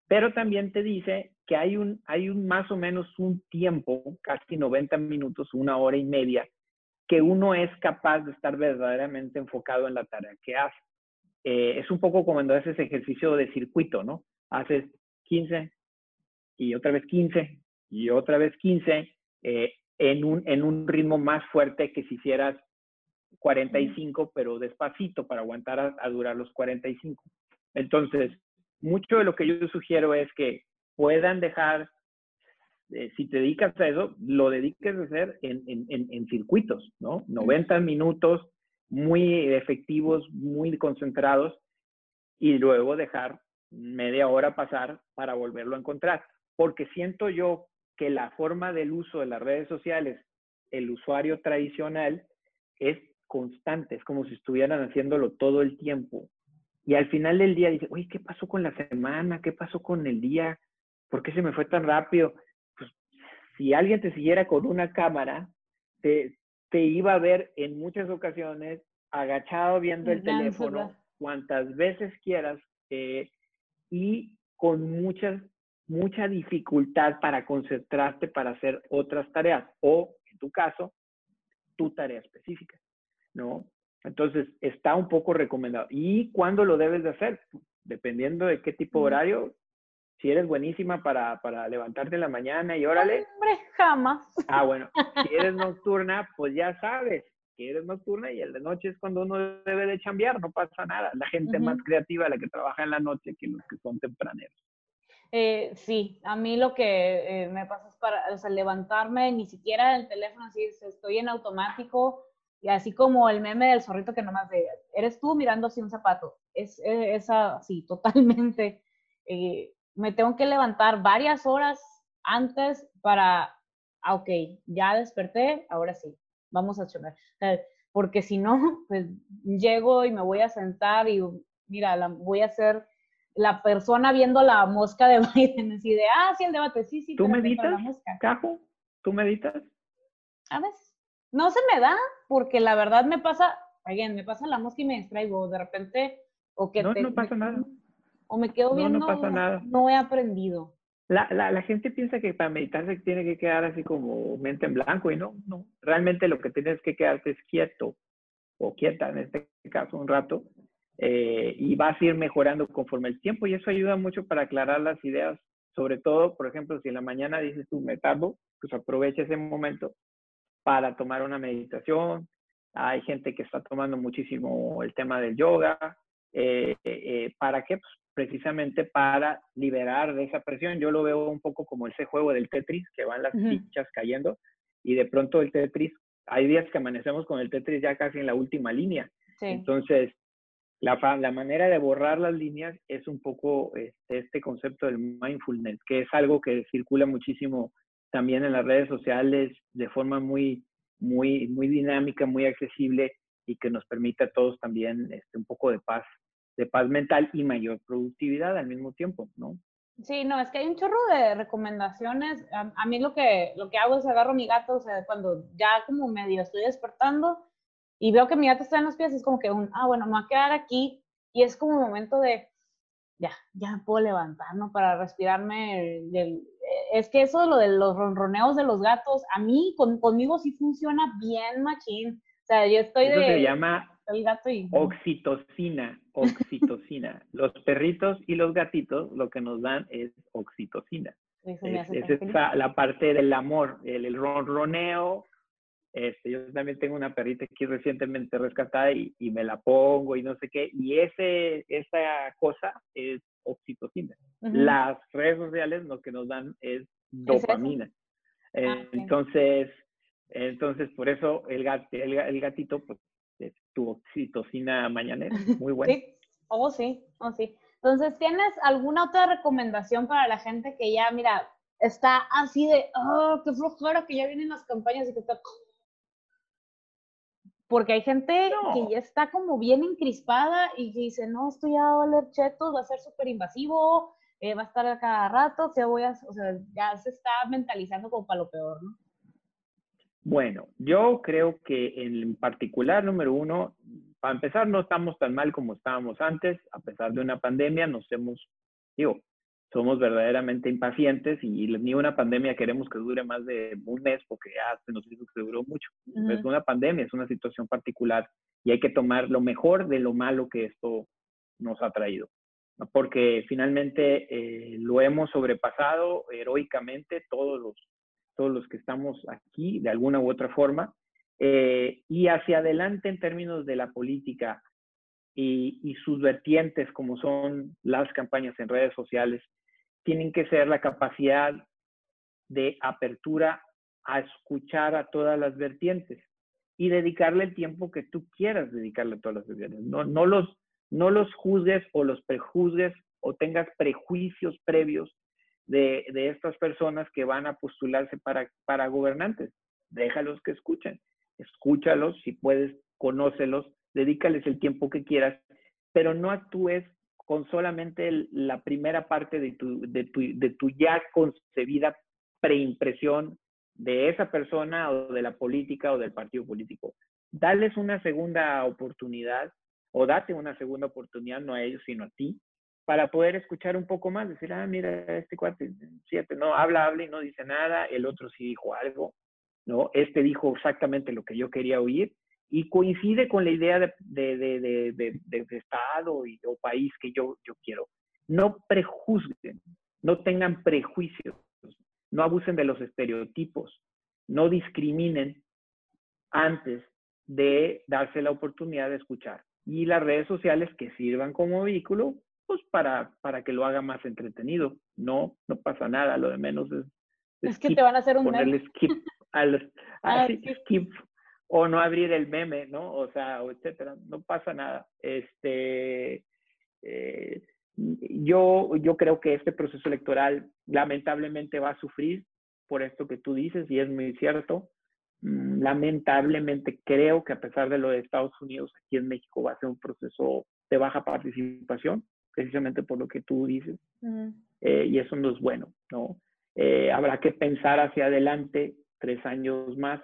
Speaker 2: Pero también te dice que hay un, hay un más o menos un tiempo, casi 90 minutos, una hora y media, que uno es capaz de estar verdaderamente enfocado en la tarea que hace. Eh, es un poco como cuando haces ejercicio de circuito, ¿no? Haces 15 y otra vez 15 y otra vez 15 eh, en, un, en un ritmo más fuerte que si hicieras 45, pero despacito para aguantar a, durar los 45. Entonces, mucho de lo que yo sugiero es que puedan dejar, eh, si te dedicas a eso, lo dediques a hacer en, en, en, circuitos, ¿no? 90 minutos muy efectivos, muy concentrados, y luego dejar media hora pasar para volverlo a encontrar. Porque siento yo que la forma del uso de las redes sociales, el usuario tradicional, es constante, es como si estuvieran haciéndolo todo el tiempo. Y al final del día dice, oye, ¿qué pasó con la semana? ¿Qué pasó con el día? ¿Por qué se me fue tan rápido? Si alguien te siguiera con una cámara, te, te iba a ver en muchas ocasiones agachado viendo el teléfono cuantas veces quieras eh, y con muchas, mucha dificultad para concentrarte para hacer otras tareas o, en tu caso, tu tarea específica. ¿no? Entonces, está un poco recomendado. ¿Y cuándo lo debes de hacer? Dependiendo de qué tipo de horario. Si eres buenísima para, para levantarte en la mañana y órale.
Speaker 1: Hombre, jamás.
Speaker 2: Ah, bueno. Si eres nocturna, pues ya sabes que eres nocturna y el de noche es cuando uno debe de chambear, no pasa nada. La gente más creativa, la que trabaja en la noche que los que son tempraneros.
Speaker 1: Eh, sí, a mí lo que eh, me pasa es para o sea, levantarme, ni siquiera el teléfono, así estoy en automático, y así como el meme del zorrito que nomás de, eres tú mirando así un zapato. Es, es, así, totalmente. Eh, me tengo que levantar varias horas antes para, ah, ok, ya desperté, ahora sí, vamos a chocar. porque si no, pues llego y me voy a sentar y mira, la, voy a ser la persona viendo la mosca de Biden, así de, ah, sí, el debate, sí, sí.
Speaker 2: ¿Tú meditas, Cajo? ¿Tú meditas?
Speaker 1: A veces no se me da, porque la verdad me pasa, alguien me pasa la mosca y me distraigo de repente, o que
Speaker 2: no, no pasa nada.
Speaker 1: O me quedo viendo,
Speaker 2: no, no pasa nada.
Speaker 1: No he aprendido.
Speaker 2: La, la, la, gente piensa que para meditar se tiene que quedar así como mente en blanco y no, no. Realmente lo que tienes que quedarte es quieto o quieta en este caso un rato eh, y vas a ir mejorando conforme el tiempo y eso ayuda mucho para aclarar las ideas. Sobre todo, por ejemplo, si en la mañana dices tú me tardo, pues aprovecha ese momento para tomar una meditación. Hay gente que está tomando muchísimo el tema del yoga. Eh, eh, ¿Para qué? Pues precisamente para liberar de esa presión. Yo lo veo un poco como ese juego del Tetris, que van las fichas cayendo y de pronto el Tetris, hay días que amanecemos con el Tetris ya casi en la última línea. Entonces, la, la, manera de borrar las líneas es un poco este, este, concepto del mindfulness, que es algo que circula muchísimo también en las redes sociales de forma muy, muy, muy dinámica, muy accesible y que nos permite a todos también este, un poco de paz, de paz mental y mayor productividad al mismo tiempo, ¿no?
Speaker 1: Sí, no, es que hay un chorro de recomendaciones. A, mí lo que, lo que hago es agarro mi gato, o sea, cuando ya como medio estoy despertando, y veo que mi gato está en los pies, es como que un, ah, bueno, me voy a quedar aquí y es como un momento de, ya, ya me puedo levantar, ¿no? Para respirarme del, es que eso, lo de los ronroneos de los gatos, a mí, conmigo sí funciona bien machín. O sea, yo estoy
Speaker 2: eso
Speaker 1: de...
Speaker 2: se llama
Speaker 1: el gato y...
Speaker 2: oxitocina, oxitocina. los perritos y los gatitos lo que nos dan es oxitocina. Eso es, es la parte del amor, el, el ronroneo. Este, yo también tengo una perrita aquí recientemente rescatada y, y, me la pongo y no sé qué. Y ese, esa cosa es oxitocina. Las redes sociales lo que nos dan es dopamina. Ah, entonces, entonces, por eso el, el, gatito, pues, es tu oxitocina mañanera. Muy bueno.
Speaker 1: sí, oh sí, oh sí. Entonces, ¿tienes alguna otra recomendación para la gente que ya, mira, está así de, oh, qué flojera que ya vienen las campañas y que está porque hay gente que ya está como bien encrispada y que dice, no, esto ya va a valer chetos, va a ser súper invasivo, eh, va a estar a cada rato, que voy a, o sea, ya se está mentalizando como para lo peor, ¿no?
Speaker 2: Bueno, yo creo que en particular, número uno, para empezar, no estamos tan mal como estábamos antes, a pesar de una pandemia, nos hemos, digo, somos verdaderamente impacientes y ni una pandemia queremos que dure más de un mes porque ya se nos dijo que duró mucho. Es una pandemia, es una situación particular y hay que tomar lo mejor de lo malo que esto nos ha traído. Porque finalmente eh, lo hemos sobrepasado heroicamente todos los, todos los que estamos aquí de alguna u otra forma. Eh, y hacia adelante en términos de la política y, sus vertientes como son las campañas en redes sociales, tienen que ser la capacidad de apertura a escuchar a todas las vertientes y dedicarle el tiempo que tú quieras dedicarle a todas las vertientes. No, no, los, no los juzgues o los prejuzgues o tengas prejuicios previos de, estas personas que van a postularse para, para gobernantes. Déjalos que escuchen. Escúchalos, si puedes, conócelos, dedícales el tiempo que quieras, pero no actúes con solamente la primera parte de tu, de, tu, de tu ya concebida preimpresión de esa persona o de la política o del partido político. Dales una segunda oportunidad o date una segunda oportunidad, no a ellos, sino a ti, para poder escuchar un poco más, decir, ah, mira, este cuate, siete, no, habla, habla y no dice nada, el otro sí dijo algo, ¿no? Este dijo exactamente lo que yo quería oír y coincide con la idea de, de, de, de Estado y, o país que yo, yo quiero. No prejuzguen, no tengan prejuicios, no abusen de los estereotipos, no discriminen antes de darse la oportunidad de escuchar. Y las redes sociales que sirvan como vehículo, pues para, para que lo haga más entretenido. No, no pasa nada, lo de menos es...
Speaker 1: Es, que te van a hacer un
Speaker 2: ponerle skip al, ah, skip o no abrir el meme, ¿no? O sea, etcétera, no pasa nada. Este, eh, yo, yo creo que este proceso electoral lamentablemente va a sufrir por esto que tú dices y es muy cierto. Mm, lamentablemente creo que a pesar de lo de Estados Unidos, aquí en México va a ser un proceso de baja participación, precisamente por lo que tú dices. Eh, y eso no es bueno, ¿no? Eh, habrá que pensar hacia adelante tres años más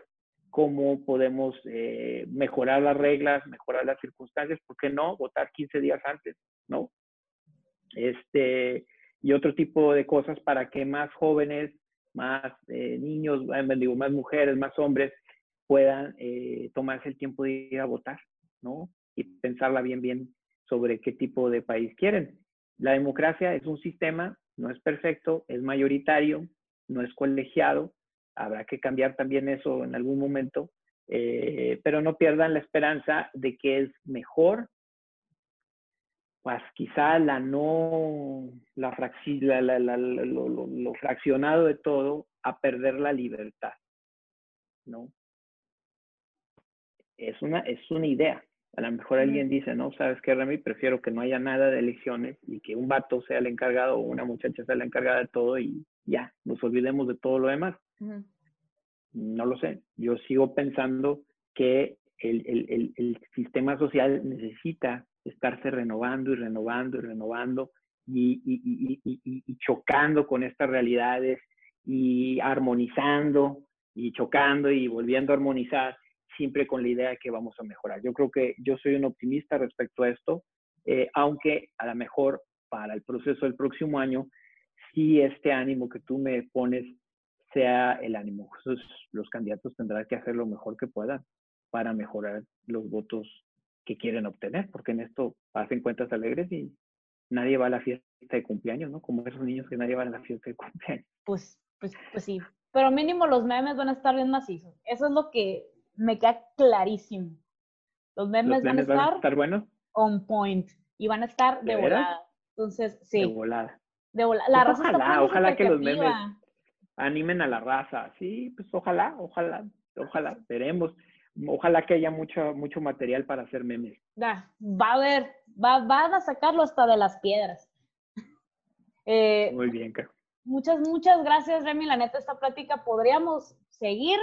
Speaker 2: cómo podemos eh, mejorar las reglas, mejorar las circunstancias, ¿por qué no? Votar 15 días antes, ¿no? Este, y otro tipo de cosas para que más jóvenes, más eh, niños, eh, digo, más mujeres, más hombres puedan tomarse el tiempo de ir a votar, ¿no? Y pensarla bien, bien sobre qué tipo de país quieren. La democracia es un sistema, no es perfecto, es mayoritario, no es colegiado, habrá que cambiar también eso en algún momento, eh, pero no pierdan la esperanza de que es mejor, pues quizá la no, la, lo, fraccionado de todo a perder la libertad, ¿no? Es una, es una idea. A lo mejor alguien dice, no, sabes qué, Remy, prefiero que no haya nada de elecciones y que un vato sea el encargado o una muchacha sea la encargada de todo y ya, nos olvidemos de todo lo demás. No lo sé. Yo sigo pensando que el, sistema social necesita estarse renovando y renovando y renovando y, chocando con estas realidades y armonizando y chocando y volviendo a armonizar siempre con la idea de que vamos a mejorar. Yo creo que yo soy un optimista respecto a esto, eh, aunque a lo mejor para el proceso del próximo año, si este ánimo que tú me pones sea el ánimo. los candidatos tendrán que hacer lo mejor que puedan para mejorar los votos que quieren obtener, porque en esto hacen cuentas alegres y nadie va a la fiesta de cumpleaños, ¿no? Como esos niños que nadie va a la fiesta de cumpleaños.
Speaker 1: Pues, pues, pues sí, pero mínimo los memes van a estar bien macizos. Eso es lo que me queda clarísimo. Los memes, van, a estar
Speaker 2: buenos.
Speaker 1: On point y van a estar de, volada. Entonces, sí.
Speaker 2: De volada.
Speaker 1: De volada. La
Speaker 2: pues ojalá, ojalá que los memes animen a la raza. Sí, pues ojalá, ojalá, ojalá, veremos. Ojalá que haya mucho, mucho material para hacer memes.
Speaker 1: va a haber, va, van a sacarlo hasta de las piedras.
Speaker 2: Eh, Muy bien, claro.
Speaker 1: Muchas, muchas gracias, Remy. La neta, esta plática podríamos seguir,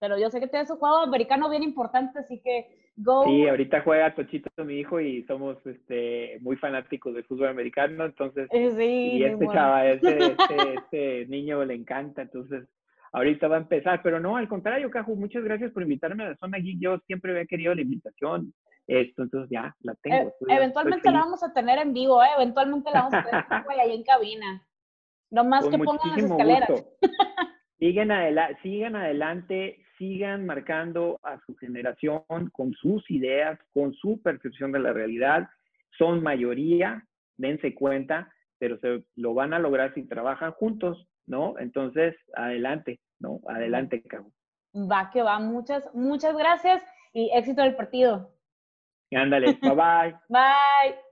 Speaker 1: pero yo sé que tienes un juego americano bien importante, así que go.
Speaker 2: Sí, ahorita juega Tochito, mi hijo, y somos este, muy fanáticos del fútbol americano, entonces.
Speaker 1: Eh, sí,
Speaker 2: y este chaval, este, este, este, niño le encanta, entonces ahorita va a empezar, pero no, al contrario, Caju, muchas gracias por invitarme a la zona aquí. Yo siempre había querido la invitación. Esto, entonces ya la tengo.
Speaker 1: eventualmente la vamos a tener en vivo, ¿eh? Eventualmente la vamos a tener ahí en cabina. No más que pongan las escaleras.
Speaker 2: sigan, sigan adelante, sigan marcando a su generación con sus ideas, con su percepción de la realidad. Son mayoría, dense cuenta, pero se lo van a lograr si trabajan juntos, ¿no? Entonces, adelante, ¿no? Adelante, Cabo.
Speaker 1: Va que va. Muchas, muchas gracias y éxito del partido.
Speaker 2: Ándale, bye bye.
Speaker 1: bye.